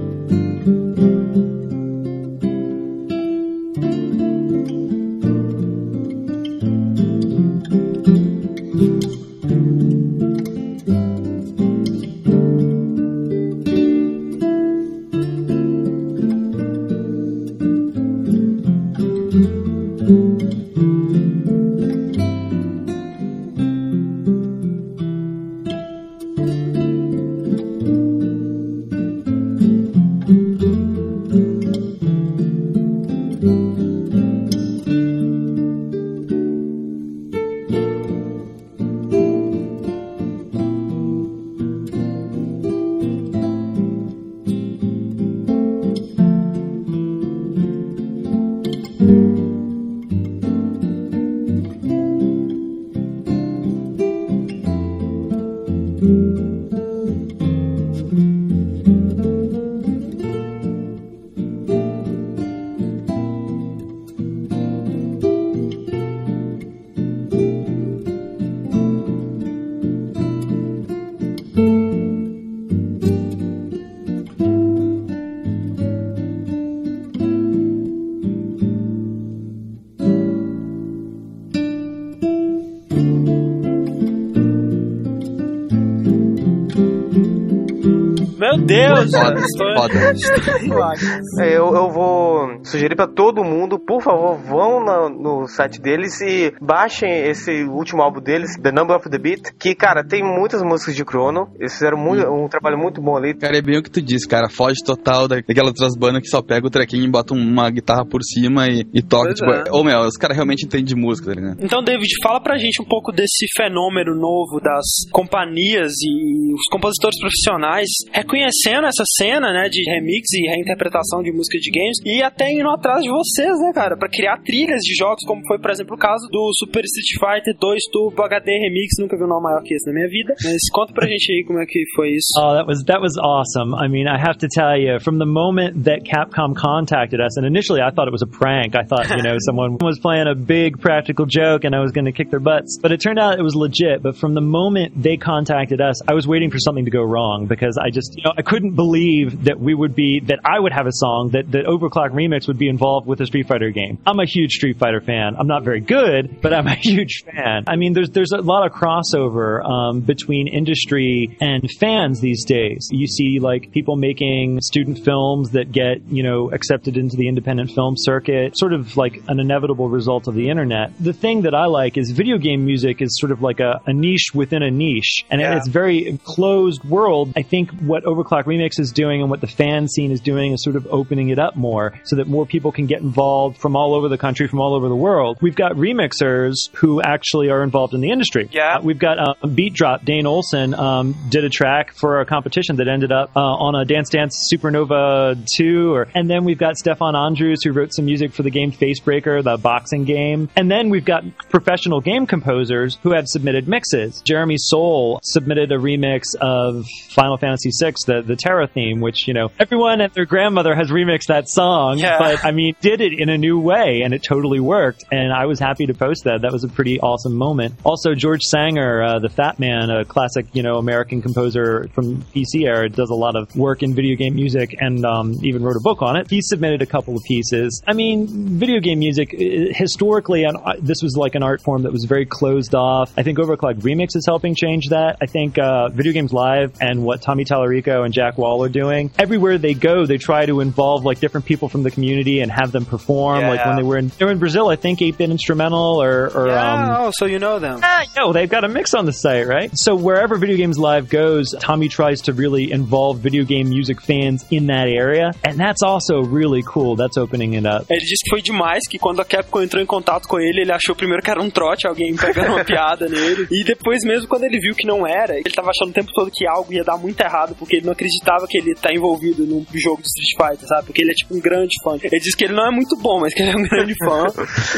foda. *laughs* É, eu, eu vou sugerir pra todo mundo, favor, vão na- no site deles e baixem esse último álbum deles, The Number of the Beat, que, cara, tem muitas músicas de Chrono. Eles fizeram muito- um trabalho muito bom ali. Cara, é bem o que tu disse, cara. Foge total da- daquelas outras bandas que só pega o trequinho e bota uma guitarra por cima e, e toca. Pois tipo, é. ô meu, os caras realmente entendem de música, tá ligado? Então, David, fala pra gente um pouco desse fenômeno novo das companhias e os compositores profissionais reconhecendo essa cena, né, de remix e reinterpretação de música de games e até indo atrás de vocês, né, cara, pra criar trilhas de jogos, como foi, por exemplo, o caso do Super Street Fighter 2 Turbo HD Remix. Nunca vi um nome maior que esse na minha vida. Mas conta pra gente aí como é que foi isso. Oh, that was that was awesome. I mean, I have to tell you, from the moment that Capcom contacted us, and initially I thought it was a prank. I thought, you know, *laughs* someone was playing a big practical joke and I was going to kick their butts. But it turned out it was legit. But from the moment they contacted us, I was waiting for something to go wrong because I just you know, I couldn't believe that we would be, that I would have a song that, that Overclock Remix would be involved with a Street Fighter game. I'm a huge Street Fighter fan. I'm not very good, but I'm a *laughs* huge fan. I mean, there's, there's a lot of crossover, um, between industry and fans these days. You see, like, people making student films that get, you know, accepted into the independent film circuit, sort of like an inevitable result of the internet. The thing that I like is video game music is sort of like a, a niche within a niche, and Yeah. it's very closed world. I think what Overclock Remix is doing and what the fan scene is doing is sort of opening it up more so that more people can get involved from all over the country, from all over the world. We've got remixers who actually are involved in the industry. Yeah. Uh, we've got um, Beat Drop. Dane Olson um, did a track for a competition that ended up uh, on a Dance Dance Supernova 2. Or, and then we've got Stefan Andrews who wrote some music for the game Facebreaker, the boxing game. And then we've got professional game composers who have submitted mixes. Jeremy Soul submitted a remix of Final Fantasy VI, the, the Terra theme, which, you know, everyone and their grandmother has remixed that song. Yeah. But, I mean, did it in a new way and it totally worked. And I was happy to post that. That was a pretty awesome moment. Also, George Sanger, uh, the Fat Man, a classic, you know, American composer from PC era, does a lot of work in video game music and um, even wrote a book on it. He submitted a couple of pieces. I mean, video game music, historically, and uh, this was like an art form that was very closed off. I think Overclock Remix is helping change that. I think uh, Video Games Live and what Tommy Tallarico and Jack Wall are doing, everywhere they go, they try to involve like different people from the community and have them perform. Like Yeah. when they were in, they were in Brazil, I think 8-Bit Instrumental or, or Yeah, um, oh, so you know them. Ah, yo, they've got a mix on the site, right? So wherever Video Games Live goes, Tommy tries to really involve video game music fans in that area, and that's also really cool. That's opening it up. Ele disse que foi demais, que quando a Capcom entrou em contato com ele, ele achou primeiro que era um trote, alguém pegando uma *laughs* piada nele. E depois mesmo, quando ele viu que não era, ele tava achando o tempo todo que algo ia dar muito errado, porque ele não acreditava que ele tá envolvido num jogo de Street Fighter, sabe? Porque ele é tipo um grande fã. Ele disse que ele não é muito bom, mas que ele é um *laughs* grande fã.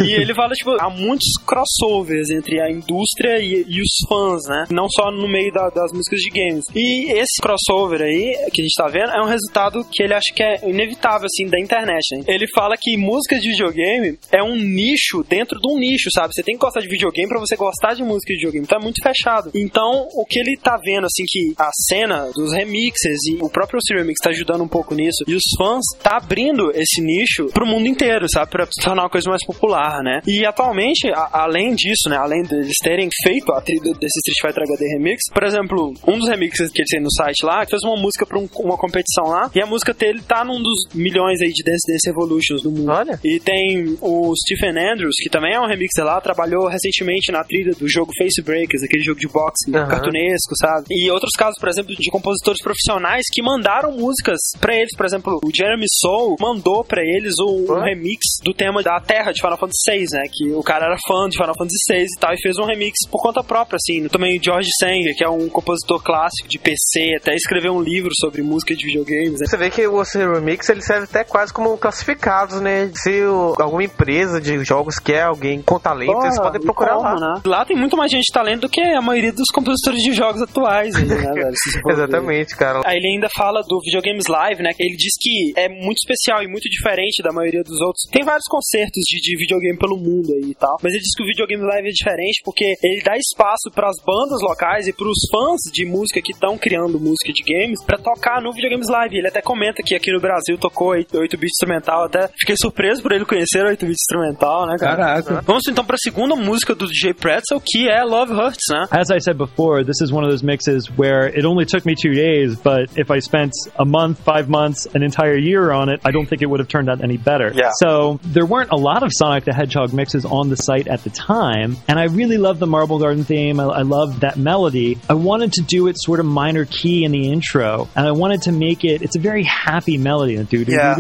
e ele fala, tipo, há muitos crossovers entre a indústria e, e os fãs, né? Não só no meio da- das músicas de games. E esse crossover aí, que a gente tá vendo, é um resultado que ele acha que é inevitável, assim, da internet, né? Ele fala que música de videogame é um nicho dentro de um nicho, sabe? Você tem que gostar de videogame pra você gostar de música de videogame. É muito fechado. Então, o que ele tá vendo, assim, que a cena dos remixes e o próprio Remix tá ajudando um pouco nisso, e os fãs tá abrindo esse nicho pro mundo inteiro, sabe? Pra se tornar uma coisa mais popular, né? E atualmente, a- além disso, né? Além deles terem feito a trilha desse Street Fighter HD Remix, por exemplo, um dos remixes que ele tem no site lá, fez uma música pra um- uma competição lá, e a música dele tá num dos milhões aí de Dance Dance Evolutions do mundo. Olha. E tem o Stephen Andrews, que também é um remixer lá, trabalhou recentemente na trilha do jogo Face Breakers, aquele jogo de boxe Aham. cartunesco, sabe? E outros casos, por exemplo, de compositores profissionais que mandaram músicas pra eles. Por exemplo, o Jeremy Soul mandou pra eles um, um remix do tema da Terra de Final Fantasy VI, né? Que o cara era fã de Final Fantasy VI e tal, e fez um remix por conta própria, assim. Também o George Sanger, que é um compositor clássico de PC, até escreveu um livro sobre música de videogames, né? Você vê que o Remix ele serve até quase como classificados, né? Se o- alguma empresa de jogos quer alguém com talento, eles podem procurar Como, lá. né? Lá tem muito mais gente de talento do que a maioria dos compositores de jogos atuais, né, velho? *laughs* Exatamente, cara. Aí ele ainda fala do Videogames Live, né? que Ele diz que é muito especial e muito diferente da maioria dos outros. Tem vários concertos de, de videogame pelo mundo aí e tal. Mas ele diz que o Videogames Live é diferente porque ele dá espaço pras bandas locais e pros fãs de música que estão criando música de games pra tocar no Videogames Live. Ele até comenta que aqui no Brasil tocou 8-bit instrumental. Até fiquei surpreso por ele conhecer 8-bit instrumental, né, cara? Caraca. Vamos então pra segunda música do DJ Pretzel, que é Love Hurts, né? As I said before, this is one of those mixes where it only took me two days, but if I spent a month, five months, an entire year on it, I don't think it would have turned out any better. Yeah. So there weren't a lot of Sonic the Hedgehog mixes on the site at the time, and I really loved the Marble Garden theme. I, I loved that melody. I wanted to do it sort of minor key in the intro, and I wanted to make it. It's a very happy melody. Yeah.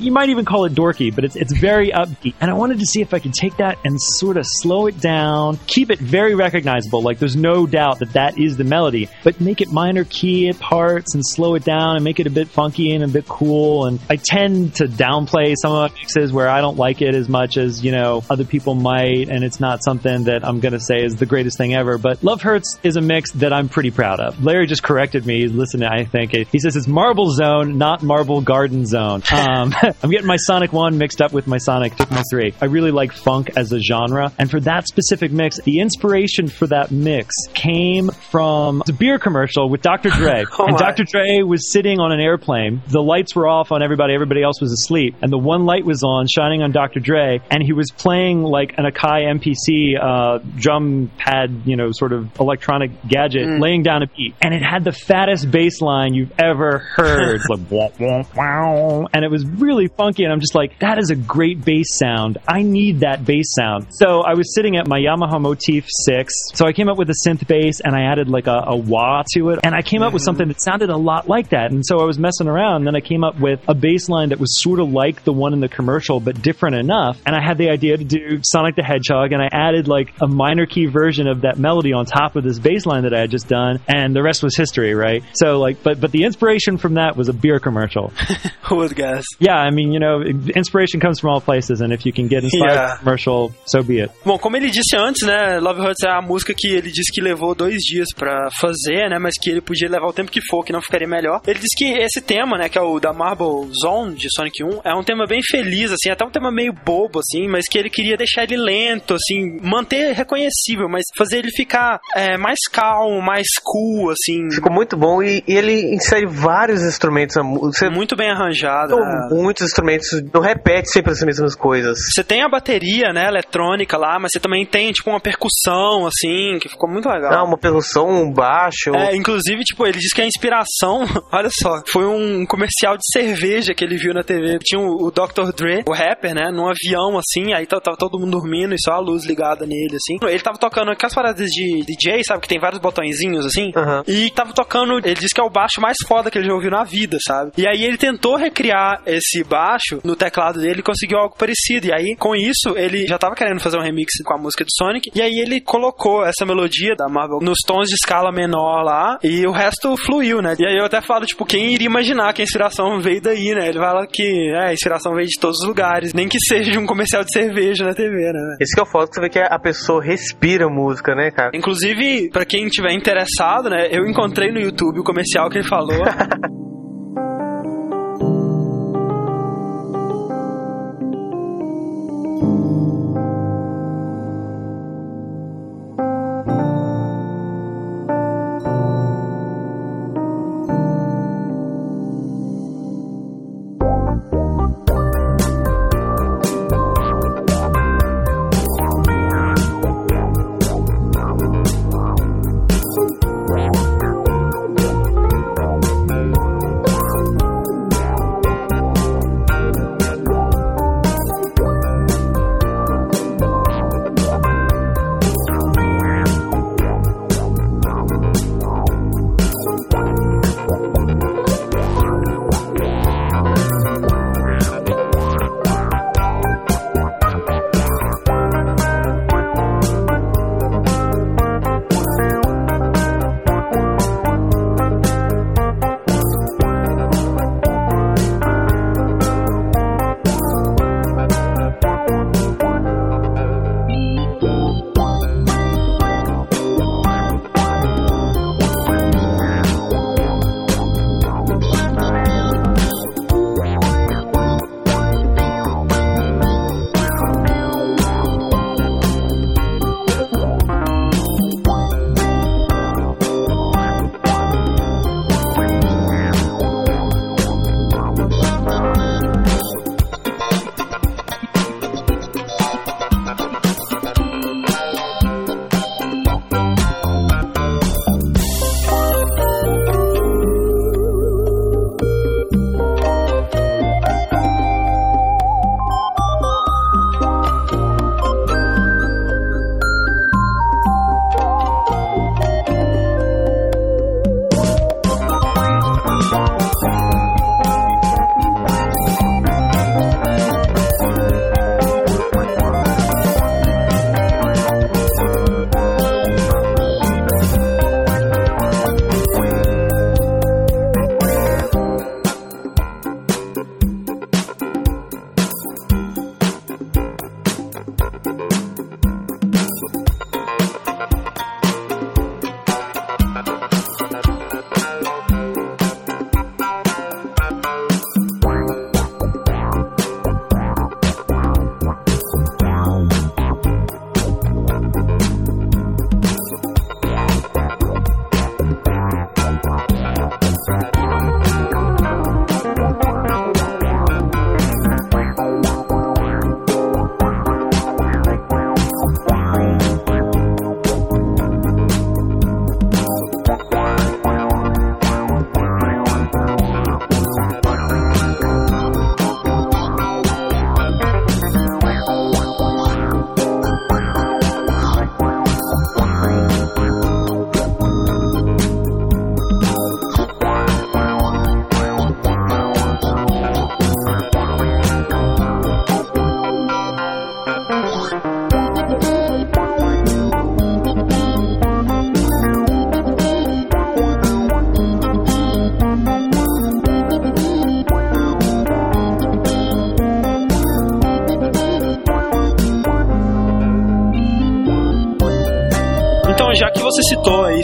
You might even call it dorky, but it's it's very upbeat. And I wanted to see if I could take that and sort of slow it down, keep it very recognizable. Like there's no doubt that that is the melody, but make it minor key at parts and slow it down and make it a bit funky and a bit cool. And I tend to downplay some of my mixes where I don't like it as much as you know other people might, and it's not something that I'm gonna say is the greatest thing ever. But Love Hurts is a mix that I'm pretty proud of. Larry just corrected me. Listen, I think he says it's Marble Zone, not Marble Garden Zone. *laughs* Um, *laughs* I'm getting my Sonic 1 mixed up with my Sonic 3. I really like funk as a genre. And for that specific mix, the inspiration for that mix came from a beer commercial with Dr. *laughs* Dre. Oh and. Dr. Dre was sitting on an airplane. The lights were off on everybody. Everybody else was asleep. And the one light was on, shining on Dr. Dre. And he was playing like an Akai MPC uh, drum pad, you know, sort of electronic gadget, laying down a beat. And it had the fattest bass line you've ever heard. *laughs* Like, wah, wah, wow. And it was really funky. And I'm just like, that is a great bass sound. I need that bass sound. So I was sitting at my Yamaha Motif 6. So I came up with a synth bass and I added like a, a wah to it. And I came up with something that sounded a lot like that. And so I was messing around. And then I came up with a bass line that was sort of like the one in the commercial, but different enough. And I had the idea to do Sonic the Hedgehog. And I added like a minor key version of that melody on top of this bass line that I had just done. And the rest was history, right? So like, but, but the inspiration from that was a beer commercial. *laughs* Who would guess? yeah, I mean, you know, inspiration comes from all places. And if you can get inspired Yeah. commercial, so be it. Bom, como ele disse antes, né, Love Hurts é a música que ele disse que levou dois dias pra fazer, né, mas que ele podia levar o tempo que for, que não ficaria melhor. Ele disse que esse tema, né, que é o da Marble Zone de Sonic 1, é um tema bem feliz, assim, até um tema meio bobo, assim, mas que ele queria deixar ele lento, assim, manter reconhecível, mas fazer ele ficar é, mais calmo, mais cool, assim, Ficou muito bom e, e ele insere vários instrumentos. Você muito bem arranjado. né? muitos instrumentos, não repete sempre as mesmas coisas. Você tem a bateria, né, eletrônica lá, mas você também tem, tipo, uma percussão, assim, que ficou muito legal. Ah, uma percussão, um baixo. É, inclusive, tipo, ele diz que a inspiração, *laughs* olha só, foi um comercial de cerveja que ele viu na TV. Tinha o, o Dr. Dre, o rapper, né, num avião, assim, aí tava, tava todo mundo dormindo e só a luz ligada nele, assim. Ele tava tocando aquelas paradas de DJ, sabe, que tem vários botõezinhos, assim. Aham. E tava tocando, ele disse que é o baixo mais foda que ele já ouviu na vida, sabe? E aí ele tentou recriar esse baixo no teclado dele e conseguiu algo parecido. E aí, com isso, ele já tava querendo fazer um remix com a música do Sonic. E aí ele colocou essa melodia da Marvel nos tons de escala menor lá. E o resto fluiu, né? E aí eu até falo, tipo, quem iria imaginar que a inspiração veio daí, né? Ele fala que é, a inspiração veio de todos os lugares. Nem que seja de um comercial de cerveja na TV, né? Esse que é o foto que você vê que a pessoa respira música, né, cara? Inclusive, pra quem tiver interessado, né, eu encontrei no YouTube o comercial que ele falou. *laughs*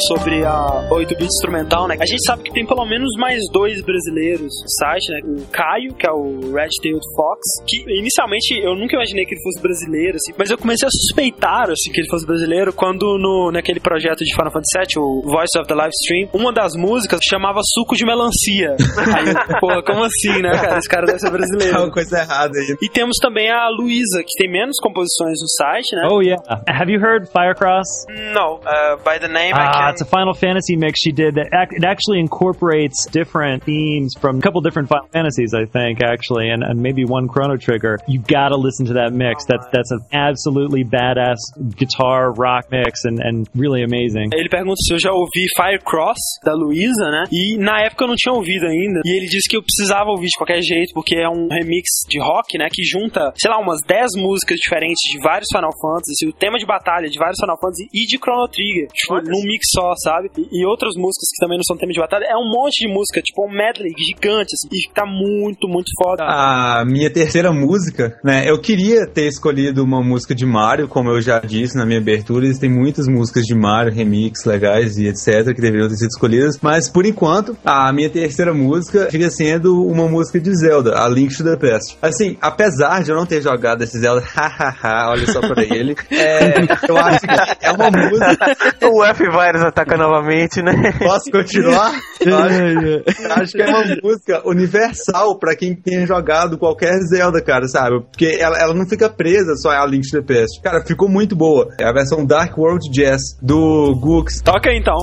sobre a 8-bit instrumental, né? A gente sabe que tem pelo menos mais dois brasileiros no site, né? O Caio, que é o Red Tailed Fox, que inicialmente eu nunca imaginei que ele fosse brasileiro, assim, mas eu comecei a suspeitar, assim, que ele fosse brasileiro quando no, naquele projeto de Final Fantasy VII, o Voice of the Live Stream, uma das músicas chamava Suco de Melancia. *laughs* Aí, porra, como assim, né, cara? Esse cara deve ser Tá brasileiro. uma coisa errada aí. E temos também a Luísa, que tem menos composições no site, né? Oh yeah. Have you heard Firecross? No, uh, by the name I Ah, can... it's a Final Fantasy mix she did that ac- it actually incorporates different themes from a couple different Final Fantasies, I think, actually, and, and maybe one Chrono Trigger. You gotta listen to that mix. That's that's an absolutely badass guitar rock mix and, and really amazing. Ele pergunta se eu já ouvi Firecross, da Luísa, né? E na época eu não tinha ouvido ainda. E ele disse que eu precisava ouvir de qualquer jeito, porque é um remix de rock, né? Que junta, sei lá, umas 10 músicas diferentes de vários Final Fantasy, o tema de batalha de vários Final Fantasy e de Chrono Trigger. Tipo, num mix só, sabe? E, e outras músicas que também não são tema de batalha. É um monte de música, tipo um medley gigante, assim. E tá muito, muito foda. A minha terceira música, né? Eu queria ter escolhido uma música de Mario, como eu já disse na minha abertura. Existem muitas músicas de Mario, remix legais e etc. que deveriam ter sido escolhidas. Mas por enquanto, a minha terceira música fica sendo uma música de Zelda, a Link to the Past. Assim, apesar de eu não ter jogado esse Zelda, *laughs* hahaha, olha só pra ele. É, eu acho que é uma música. *laughs* O F-Virus ataca novamente, né? Posso continuar? Eu *laughs* acho, eu acho que é uma música universal pra quem tenha jogado qualquer Zelda, cara, sabe? Porque ela, ela não fica presa só a Link to the Past. Cara, ficou muito boa. É a versão Dark World Jazz do Gux. Toca aí, então.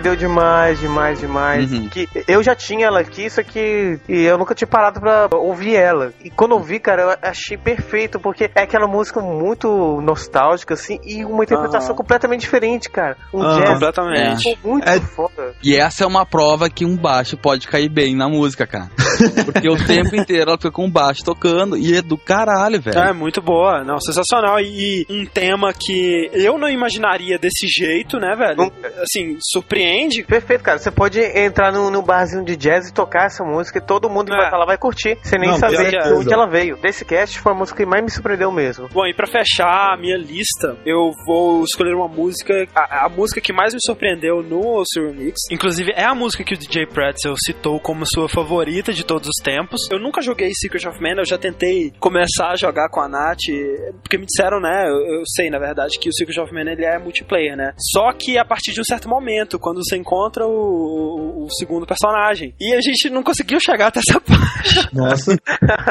Surpreendeu demais, demais, demais. Uhum. Que eu já tinha ela aqui, isso aqui, e eu nunca tinha parado pra ouvir ela. E quando eu ouvi, cara, eu achei perfeito, porque é aquela música muito nostálgica, assim, e uma interpretação Aham. completamente diferente, cara. Um Ah, jazz Completamente. muito É- foda. E essa é uma prova que um baixo pode cair bem na música, cara. Porque o tempo inteiro ela fica com o baixo tocando e é do caralho, velho. É, muito boa. Não, sensacional. E um tema que eu não imaginaria desse jeito, né, velho? Assim, surpreende. Perfeito, cara. Você pode entrar no, no barzinho de jazz e tocar essa música e todo mundo que É. vai estar lá vai curtir, sem nem Não, saber de onde ela veio. Desse cast foi a música que mais me surpreendeu mesmo. Bom, e pra fechar a minha lista, eu vou escolher uma música, a, a música que mais me surpreendeu no Surreal Mix. Inclusive, é a música que o DJ Pretzel citou como sua favorita de todos os tempos. Eu nunca joguei Secret of Mana, eu já tentei começar a jogar com a Nath, porque me disseram, né, eu, eu sei, na verdade, que o Secret of Mana ele é multiplayer, né? Só que a partir de um certo momento, quando você encontra o, o segundo personagem. E a gente não conseguiu chegar até essa *laughs* parte. Nossa.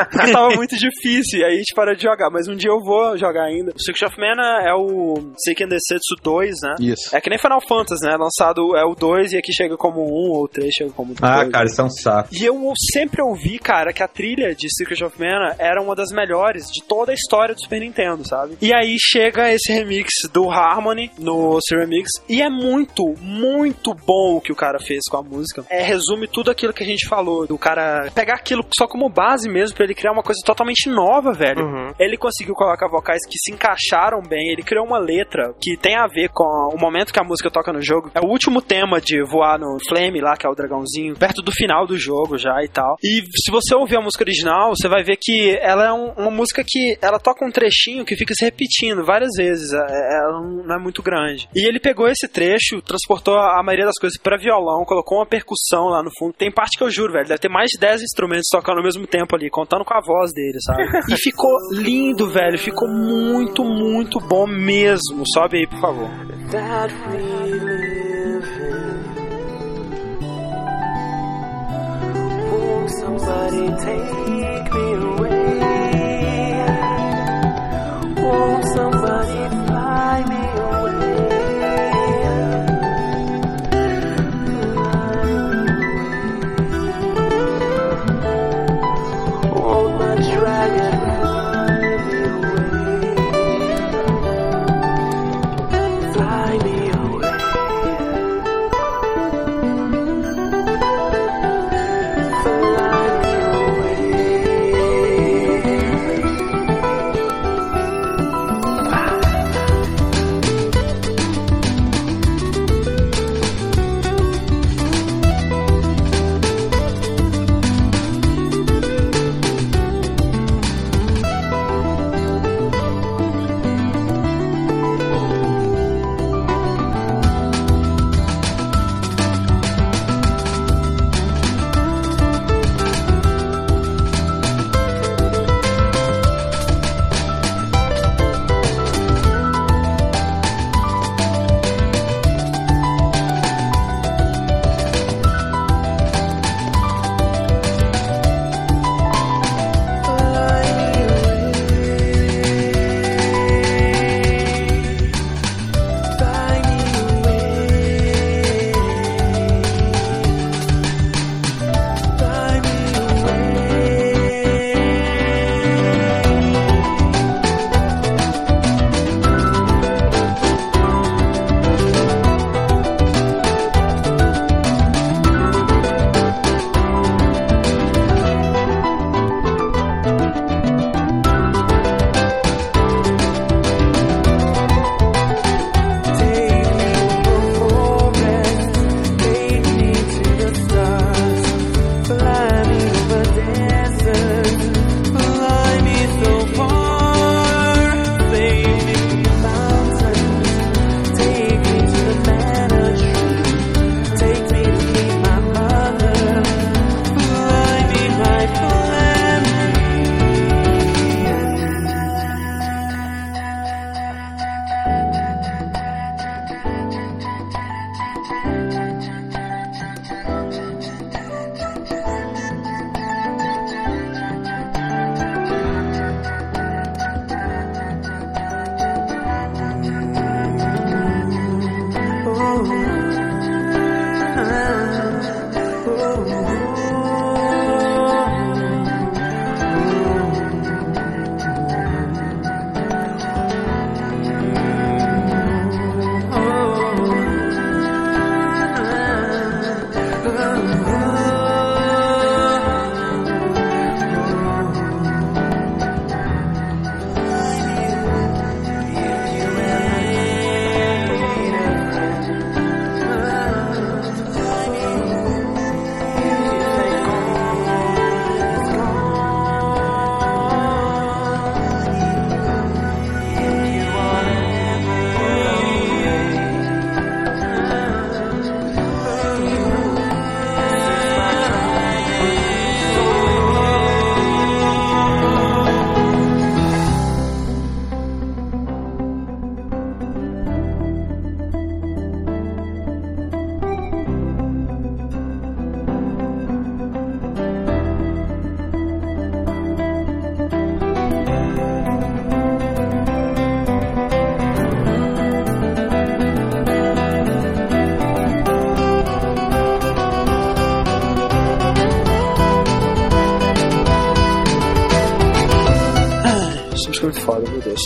Porque tava muito difícil, e aí a gente parou de jogar. Mas um dia eu vou jogar ainda. O Secret of Mana é o Seiken Densetsu 2, né? Isso. É que nem Final Fantasy, né? Lançado é o 2 e aqui chega como 1 ou 3 chega como 2. Ah, cara, isso é um saco. E eu sempre ouvi, cara, que a trilha de Secret of Mana era uma das melhores de toda a história do Super Nintendo, sabe? E aí chega esse remix do Harmony no Ceremix e é muito, muito bom o que o cara fez com a música. É, resume tudo aquilo que a gente falou, do cara pegar aquilo só como base mesmo pra ele criar uma coisa totalmente nova, velho. Uhum. Ele conseguiu colocar vocais que se encaixaram bem, ele criou uma letra que tem a ver com o momento que a música toca no jogo. É o último tema de voar no Flame lá, que é o dragãozinho, perto do final do jogo já e tal. E se você ouvir a música original, você vai ver que ela é um- uma música que ela toca um trechinho que fica se repetindo várias vezes. É- é- Ela não é muito grande. E ele pegou esse trecho, transportou a maioria das coisas pra violão, colocou uma percussão lá no fundo. Tem parte que eu juro, velho, deve ter mais de 10 instrumentos tocando ao mesmo tempo ali, contando com a voz dele, sabe? E *laughs* ficou lindo, velho. Ficou muito, muito bom mesmo. Sobe aí, por favor. that somebody take me away? Won't somebody fly me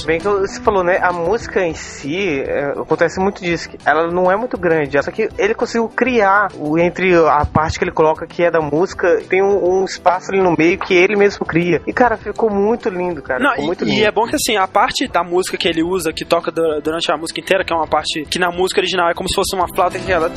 Bem que você falou, né? A música em si, é, acontece muito disso. que Ela não é muito grande, só que ele conseguiu criar o, entre a parte que ele coloca que é da música, tem um, um espaço ali no meio que ele mesmo cria. E, cara, ficou muito lindo, cara. Não, ficou muito e, lindo. e é bom que assim, a parte da música que ele usa, que toca du- durante a música inteira, que é uma parte que na música original é como se fosse uma flauta que ela.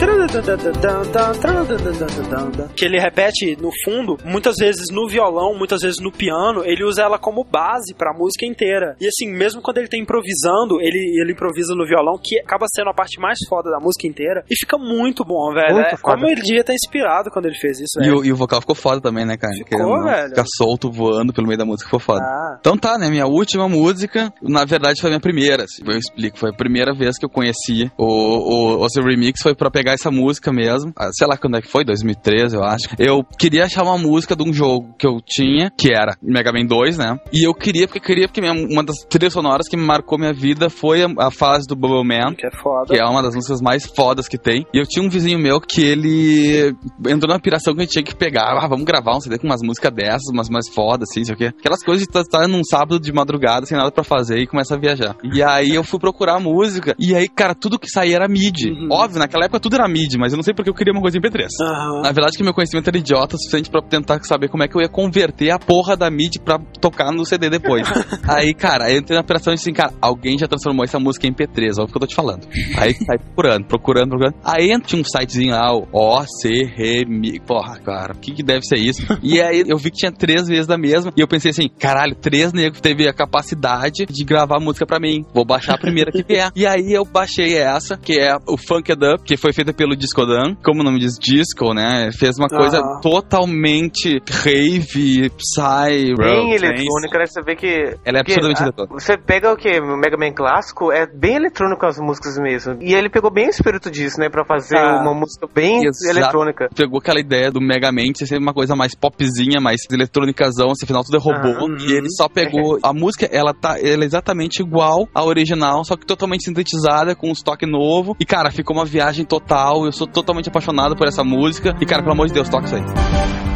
Que ele repete no fundo, muitas vezes no violão, muitas vezes no piano, ele usa ela como base pra música inteira. E assim, mesmo quando ele tá improvisando, ele, ele improvisa no violão, que acaba sendo a parte mais foda da música inteira, e fica muito bom, velho. Muito É, foda. como ele devia estar inspirado quando ele fez isso, E o, e o vocal ficou foda também, né, cara? Ficou, Querendo velho. Ficar solto, voando pelo meio da música, ficou foda. Ah. Então tá, né? Minha última música, na verdade, foi a minha primeira. assim, eu explico. Foi a primeira vez que eu conheci o, o, o seu remix, foi pra pegar essa música mesmo. Ah, sei lá quando é que foi, 2013, eu acho. Eu queria achar uma música de um jogo que eu tinha, que era Mega Man 2, né? E eu queria, porque queria, porque minha- uma das trilhas sonoras que me marcou minha vida foi a, a fase do Bubble Man. Que é foda. Que é uma das músicas mais fodas que tem. E eu tinha um vizinho meu que ele entrou na piração que a gente tinha que pegar. Ah, vamos gravar um CD com umas músicas dessas, umas mais fodas, assim, sei o quê. Aquelas coisas de estar num sábado de madrugada sem nada pra fazer e começa a viajar. E aí eu fui procurar música. E aí, cara, tudo que saía era mid. Uhum. Óbvio, naquela época tudo era mid, mas eu não sei porque eu queria uma coisa em P3. Aham. Na verdade, que meu conhecimento era idiota o suficiente pra tentar saber como é que eu ia converter a porra da MIDI pra tocar no CD depois. *laughs* aí, cara, eu entrei na e disse assim, cara, alguém já transformou essa música em MP3, olha o que eu tô te falando. Aí *laughs* sai procurando, procurando, procurando. Aí tinha um sitezinho lá, o OC Remi. Porra, cara, o que, que deve ser isso? e aí eu vi que tinha três vezes da mesma. E eu pensei assim, caralho, três negros teve a capacidade de gravar música pra mim. Vou baixar a primeira que vier. E aí eu baixei essa, que é o Funk It Up, que foi feita pelo Discodan. Como o nome diz, disco, né? Fez uma coisa Ah. totalmente rave, psy, Bem eletrônica, né? Você vê que. Ela é absurdamente ah, eletrônica. Você pega o que? O Mega Man clássico é bem eletrônico as músicas mesmo. E ele pegou bem o espírito disso, né? Pra fazer Ah. uma música bem Exato. eletrônica. Pegou aquela ideia do Mega Man de ser sempre uma coisa mais popzinha, mais eletrônicazão, assim, afinal tudo é robô. Aham. E ele só pegou. *laughs* A música, ela tá ela é exatamente igual à original, só que totalmente sintetizada, com um estoque novo. E, cara, ficou uma viagem total. Eu sou totalmente apaixonado por essa música. E, cara, pelo amor de Deus, toca isso aí.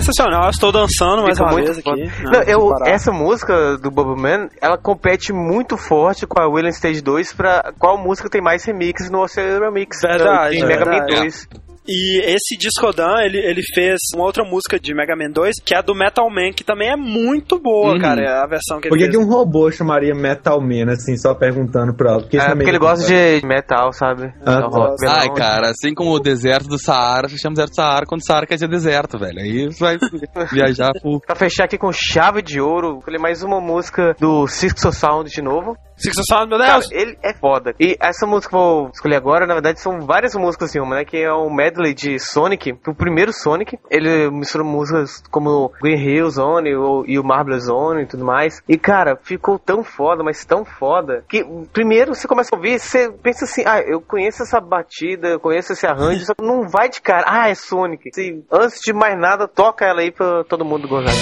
Sensacional, eu estou dançando mais uma muito vez aqui. Não, Não, eu, essa música do Bubble Man, ela compete muito forte com a William Stage 2 pra qual música tem mais remix no Ocean Remix. Verdade, em Mega Man verdade. 2. E esse Discodan, ele, ele fez uma outra música de Mega Man 2, que é a do Metal Man, que também é muito boa, Uhum. cara. É a versão que ele Por que, um robô chamaria Metal Man, assim, só perguntando pra ela? Porque, É, também porque ele gosta de metal, sabe? Ah, É o tá. rock, Ai, melão. cara, assim como o deserto do Saara, se chama deserto do Saara quando Saara quer dizer deserto, velho. Aí você vai *laughs* viajar pro. Pra fechar aqui com chave de ouro, falei mais uma música do Sixto Sound de novo. Six Sound, meu Cara, Deus! ele é foda. E essa música que eu vou escolher agora, na verdade, são várias músicas em uma, né? Que é um medley de Sonic, o primeiro Sonic. Ele mistura músicas como Green Hill Zone e o Marble Zone e tudo mais. E, cara, ficou tão foda, mas tão foda, que primeiro você começa a ouvir, você pensa assim, ah, eu conheço essa batida, eu conheço esse arranjo, só que não vai de cara, ah, é Sonic. Se, antes de mais nada, toca ela aí pra todo mundo gozar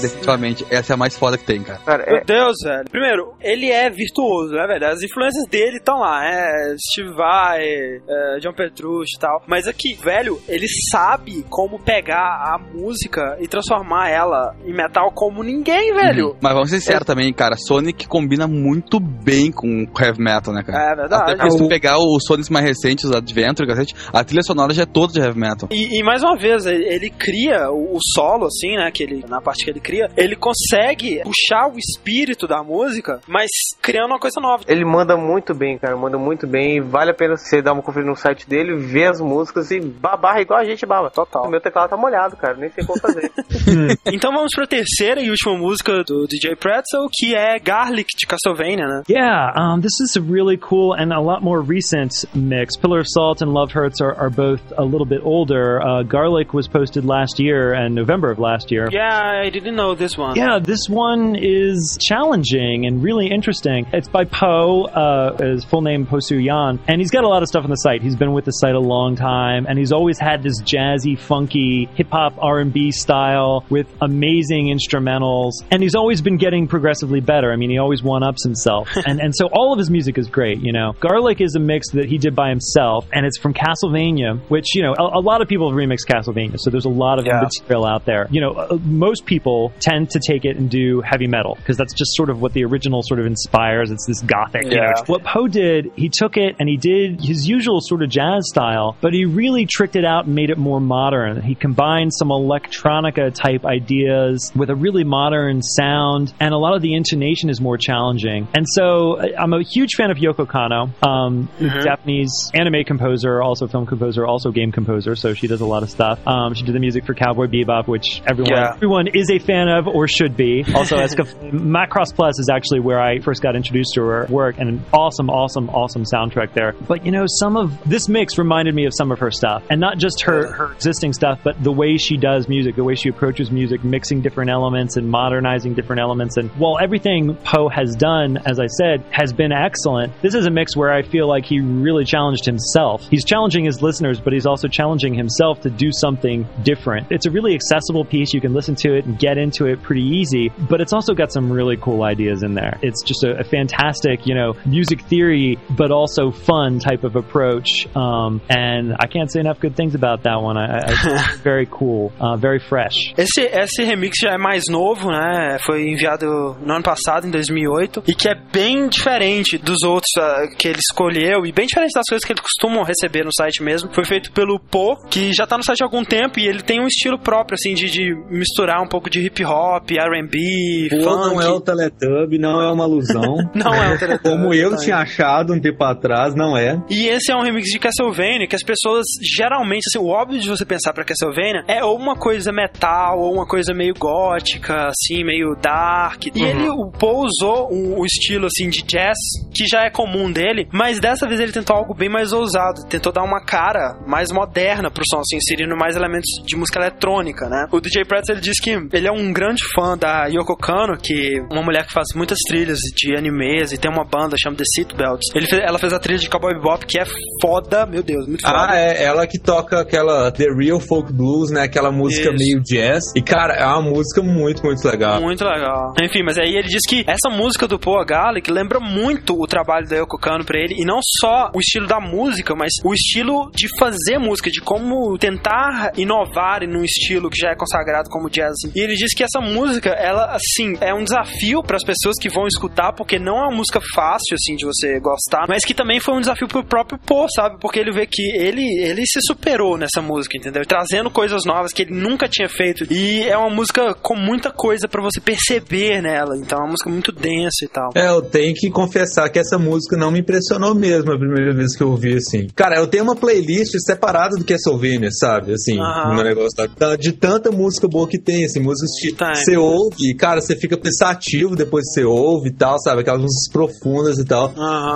definitivamente, essa é a mais foda que tem, cara. Cara, Meu é, Deus, velho. Primeiro, ele é virtuoso, é verdade. As influências dele estão lá, é Steve Vai, é, John Petrucci e tal. Mas aqui, velho, ele sabe como pegar a música e transformar ela em metal como ninguém, velho. Uhum. Mas vamos ser sinceros também, cara. Sonic combina muito bem com heavy metal, né, cara? É verdade. Até porque se tu pegar os Sonics mais recentes, os Adventure, a trilha sonora já é toda de heavy metal. E, e mais uma vez, ele, ele cria o, o solo, assim, né? Que ele, na na parte que ele cria, ele consegue puxar o espírito da música, mas criando uma coisa nova. Ele manda muito bem, cara, manda muito bem. E vale a pena você dar uma conferida no site dele, ver as músicas e babar igual a gente baba. Total. O meu teclado tá molhado, cara, nem sei como fazer. *laughs* *laughs* Então vamos pra terceira e última música do DJ Pretzel, que é Garlic de Castlevania, né? Yeah, um, this is a really cool and a lot more recent mix. Pillar of Salt and Love Hurts are, are both a little bit older. Uh, Garlic was posted last year and November of last year. Yeah, I didn't know this one. Yeah, this one is challenging and really interesting. It's by Poe, uh, his full name Po Soo Yan, and he's got a lot of stuff on the site. He's been with the site a long time, and he's always had this jazzy, funky hip hop R and B style with amazing instrumentals, and he's always been getting progressively better. I mean, he always one ups himself, *laughs* and and so all of his music is great. You know, Garlic is a mix that he did by himself, and it's from Castlevania, which you know a, a lot of people have remixed Castlevania, so there's a lot of Yeah. material out there. You know, uh, most people tend to take it and do heavy metal because that's just sort of what the original sort of inspires. It's this gothic. You know. What Poe did, he took it and he did his usual sort of jazz style, but he really tricked it out and made it more modern. He combined some electronica type ideas with a really modern sound, and a lot of the intonation is more challenging. And so uh, I'm a huge fan of Yoko Kano, um, Japanese anime composer, also film composer, also game composer. So she does a lot of stuff. Um, she did the music for Cowboy Bebop, which everyone Yeah. everyone is a fan of or should be. Also, Esca- *laughs* Macross Plus is actually where I first got introduced to her work, and an awesome, awesome, awesome soundtrack there. But you know, some of this mix reminded me of some of her stuff, and not just her her existing stuff, but the way she does music, the way she approaches music, mixing different elements and modernizing different elements. And while everything Poe has done, as I said, has been excellent, this is a mix where I feel like he really challenged himself. He's challenging his listeners, but he's also challenging himself to do something different. It's a really accessible piece. You can listen to it and get into it pretty easy, but it's also got some really cool ideas in there. It's just a, a fantastic, you know, music theory, but also fun type of approach. Um, and I can't say enough good things about that one. I, I, *laughs* very cool, uh, very fresh. Esse, esse remix já é mais novo, né? Foi enviado no ano passado, em 2008, e que é bem diferente dos outros ah, que ele escolheu, e bem diferente das coisas que eles costumam receber no site mesmo. Foi feito pelo Po, que já tá no site há algum tempo, e ele tem um estilo próprio, assim, de, de misturar um pouco de hip hop, R&B, funk. não é o Teletubby, não é uma alusão. *laughs* Não é o *laughs* Teletubby, Como eu tinha achado um tempo atrás, não é. E esse é um remix de Castlevania que as pessoas geralmente, assim, o óbvio de você pensar pra Castlevania é ou uma coisa metal, ou uma coisa meio gótica, assim, meio dark. E ele, o Paul usou o estilo, assim, de jazz, que já é comum dele, mas dessa vez ele tentou algo bem mais ousado. Tentou dar uma cara mais moderna pro som, assim, inserindo mais elementos de música eletrônica, né? O DJ Pretz, ele diz que ele é um grande fã da Yoko Kano, que é uma mulher que faz muitas trilhas de animes e tem uma banda chamada The Seatbelts. Ele fez, ela fez a trilha de Cowboy Bebop, que é foda, meu Deus, muito foda. Ah, é ela que toca aquela The Real Folk Blues, né? Aquela música Isso. meio jazz. E, cara, é uma música muito, muito legal. Muito legal. Enfim, mas aí ele diz que essa música do Poa Gallic lembra muito o trabalho da Yoko Kano pra ele, e não só o estilo da música, mas o estilo de fazer música, de como tentar inovar num estilo que já é consagrado como jazz. E ele diz que essa música, ela, assim, é um desafio para as pessoas que vão escutar, porque não é uma música fácil, assim, de você gostar, mas que também foi um desafio pro próprio Poe, sabe? Porque ele vê que ele, ele se superou nessa música, entendeu? Trazendo coisas novas que ele nunca tinha feito. E é uma música com muita coisa pra você perceber nela. Então é uma música muito densa e tal. É, eu tenho que confessar que essa música não me impressionou mesmo a primeira vez que eu ouvi, assim. Cara, eu tenho uma playlist separada do Castlevania, sabe? Assim, Aham. no negócio da, de tanta música boa que tem, assim, músicas que você ouve e, cara, você fica pensativo depois que você ouve e tal, sabe? Aquelas músicas profundas e tal.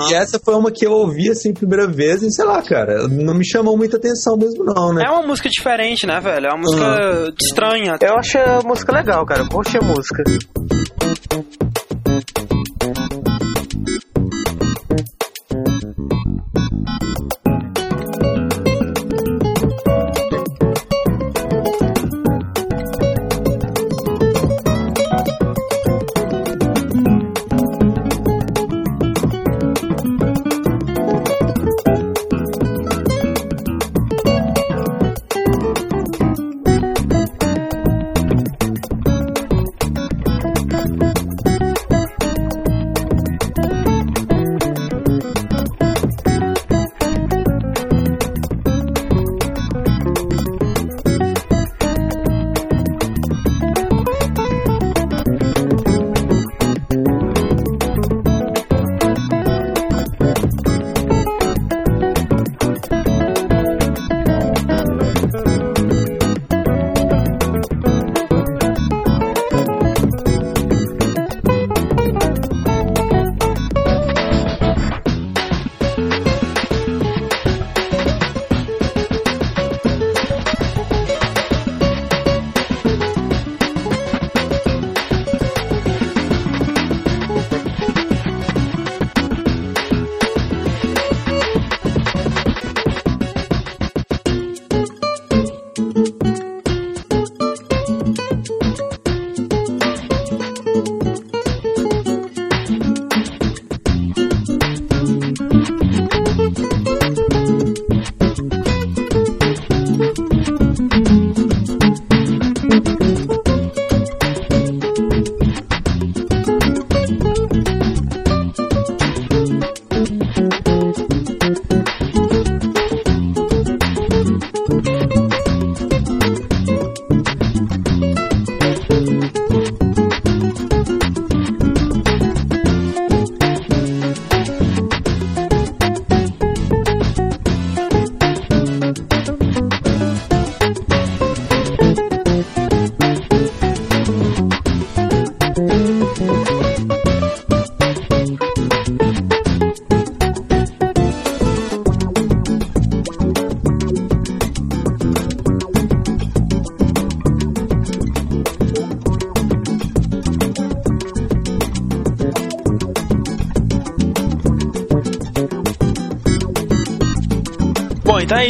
E essa foi uma que eu ouvi, assim, primeira vez e, sei lá, cara, não me chamou muita atenção mesmo não, né? É uma música diferente, né, velho? É uma música estranha. Eu achei a música legal, cara. Eu curti a música.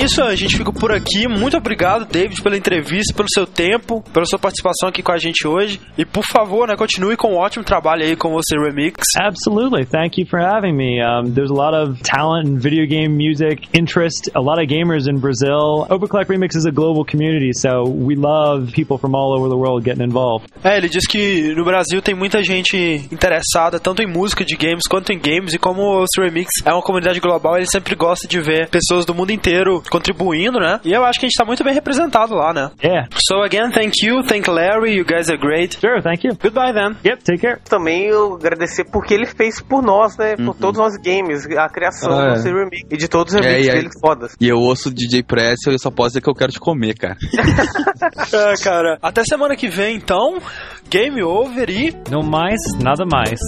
Isso, a gente fica por aqui. Muito obrigado, David, pela entrevista, pelo seu tempo, pela sua participação aqui com a gente hoje. E por favor, né, continue com um ótimo trabalho aí com você Remix. Absolutely. Thank you for having me. Um, there's a lot of talent in video game music, interest, a lot of gamers in Brazil. Overclock Remix is a global community, so we love people from all over the world getting involved. É, ele diz que no Brasil tem muita gente interessada tanto em música de games quanto em games e como o Remix é uma comunidade global, ele sempre gosta de ver pessoas do mundo inteiro contribuindo, né? E eu acho que a gente tá muito bem representado lá, né? Yeah. So again, thank you, thank Larry, you guys are great. Sure, thank you. Goodbye then. Yep, take care. Também eu agradecer porque ele fez por nós, né? Por todos nós games, a criação Ah, do é. remix e de todos os É, remixes e aí- dele fodas. E eu ouço o DJ Presley e eu só posso dizer que eu quero te comer, cara. É, *laughs* cara. Até semana que vem, então. Game over e. Não mais, nada mais.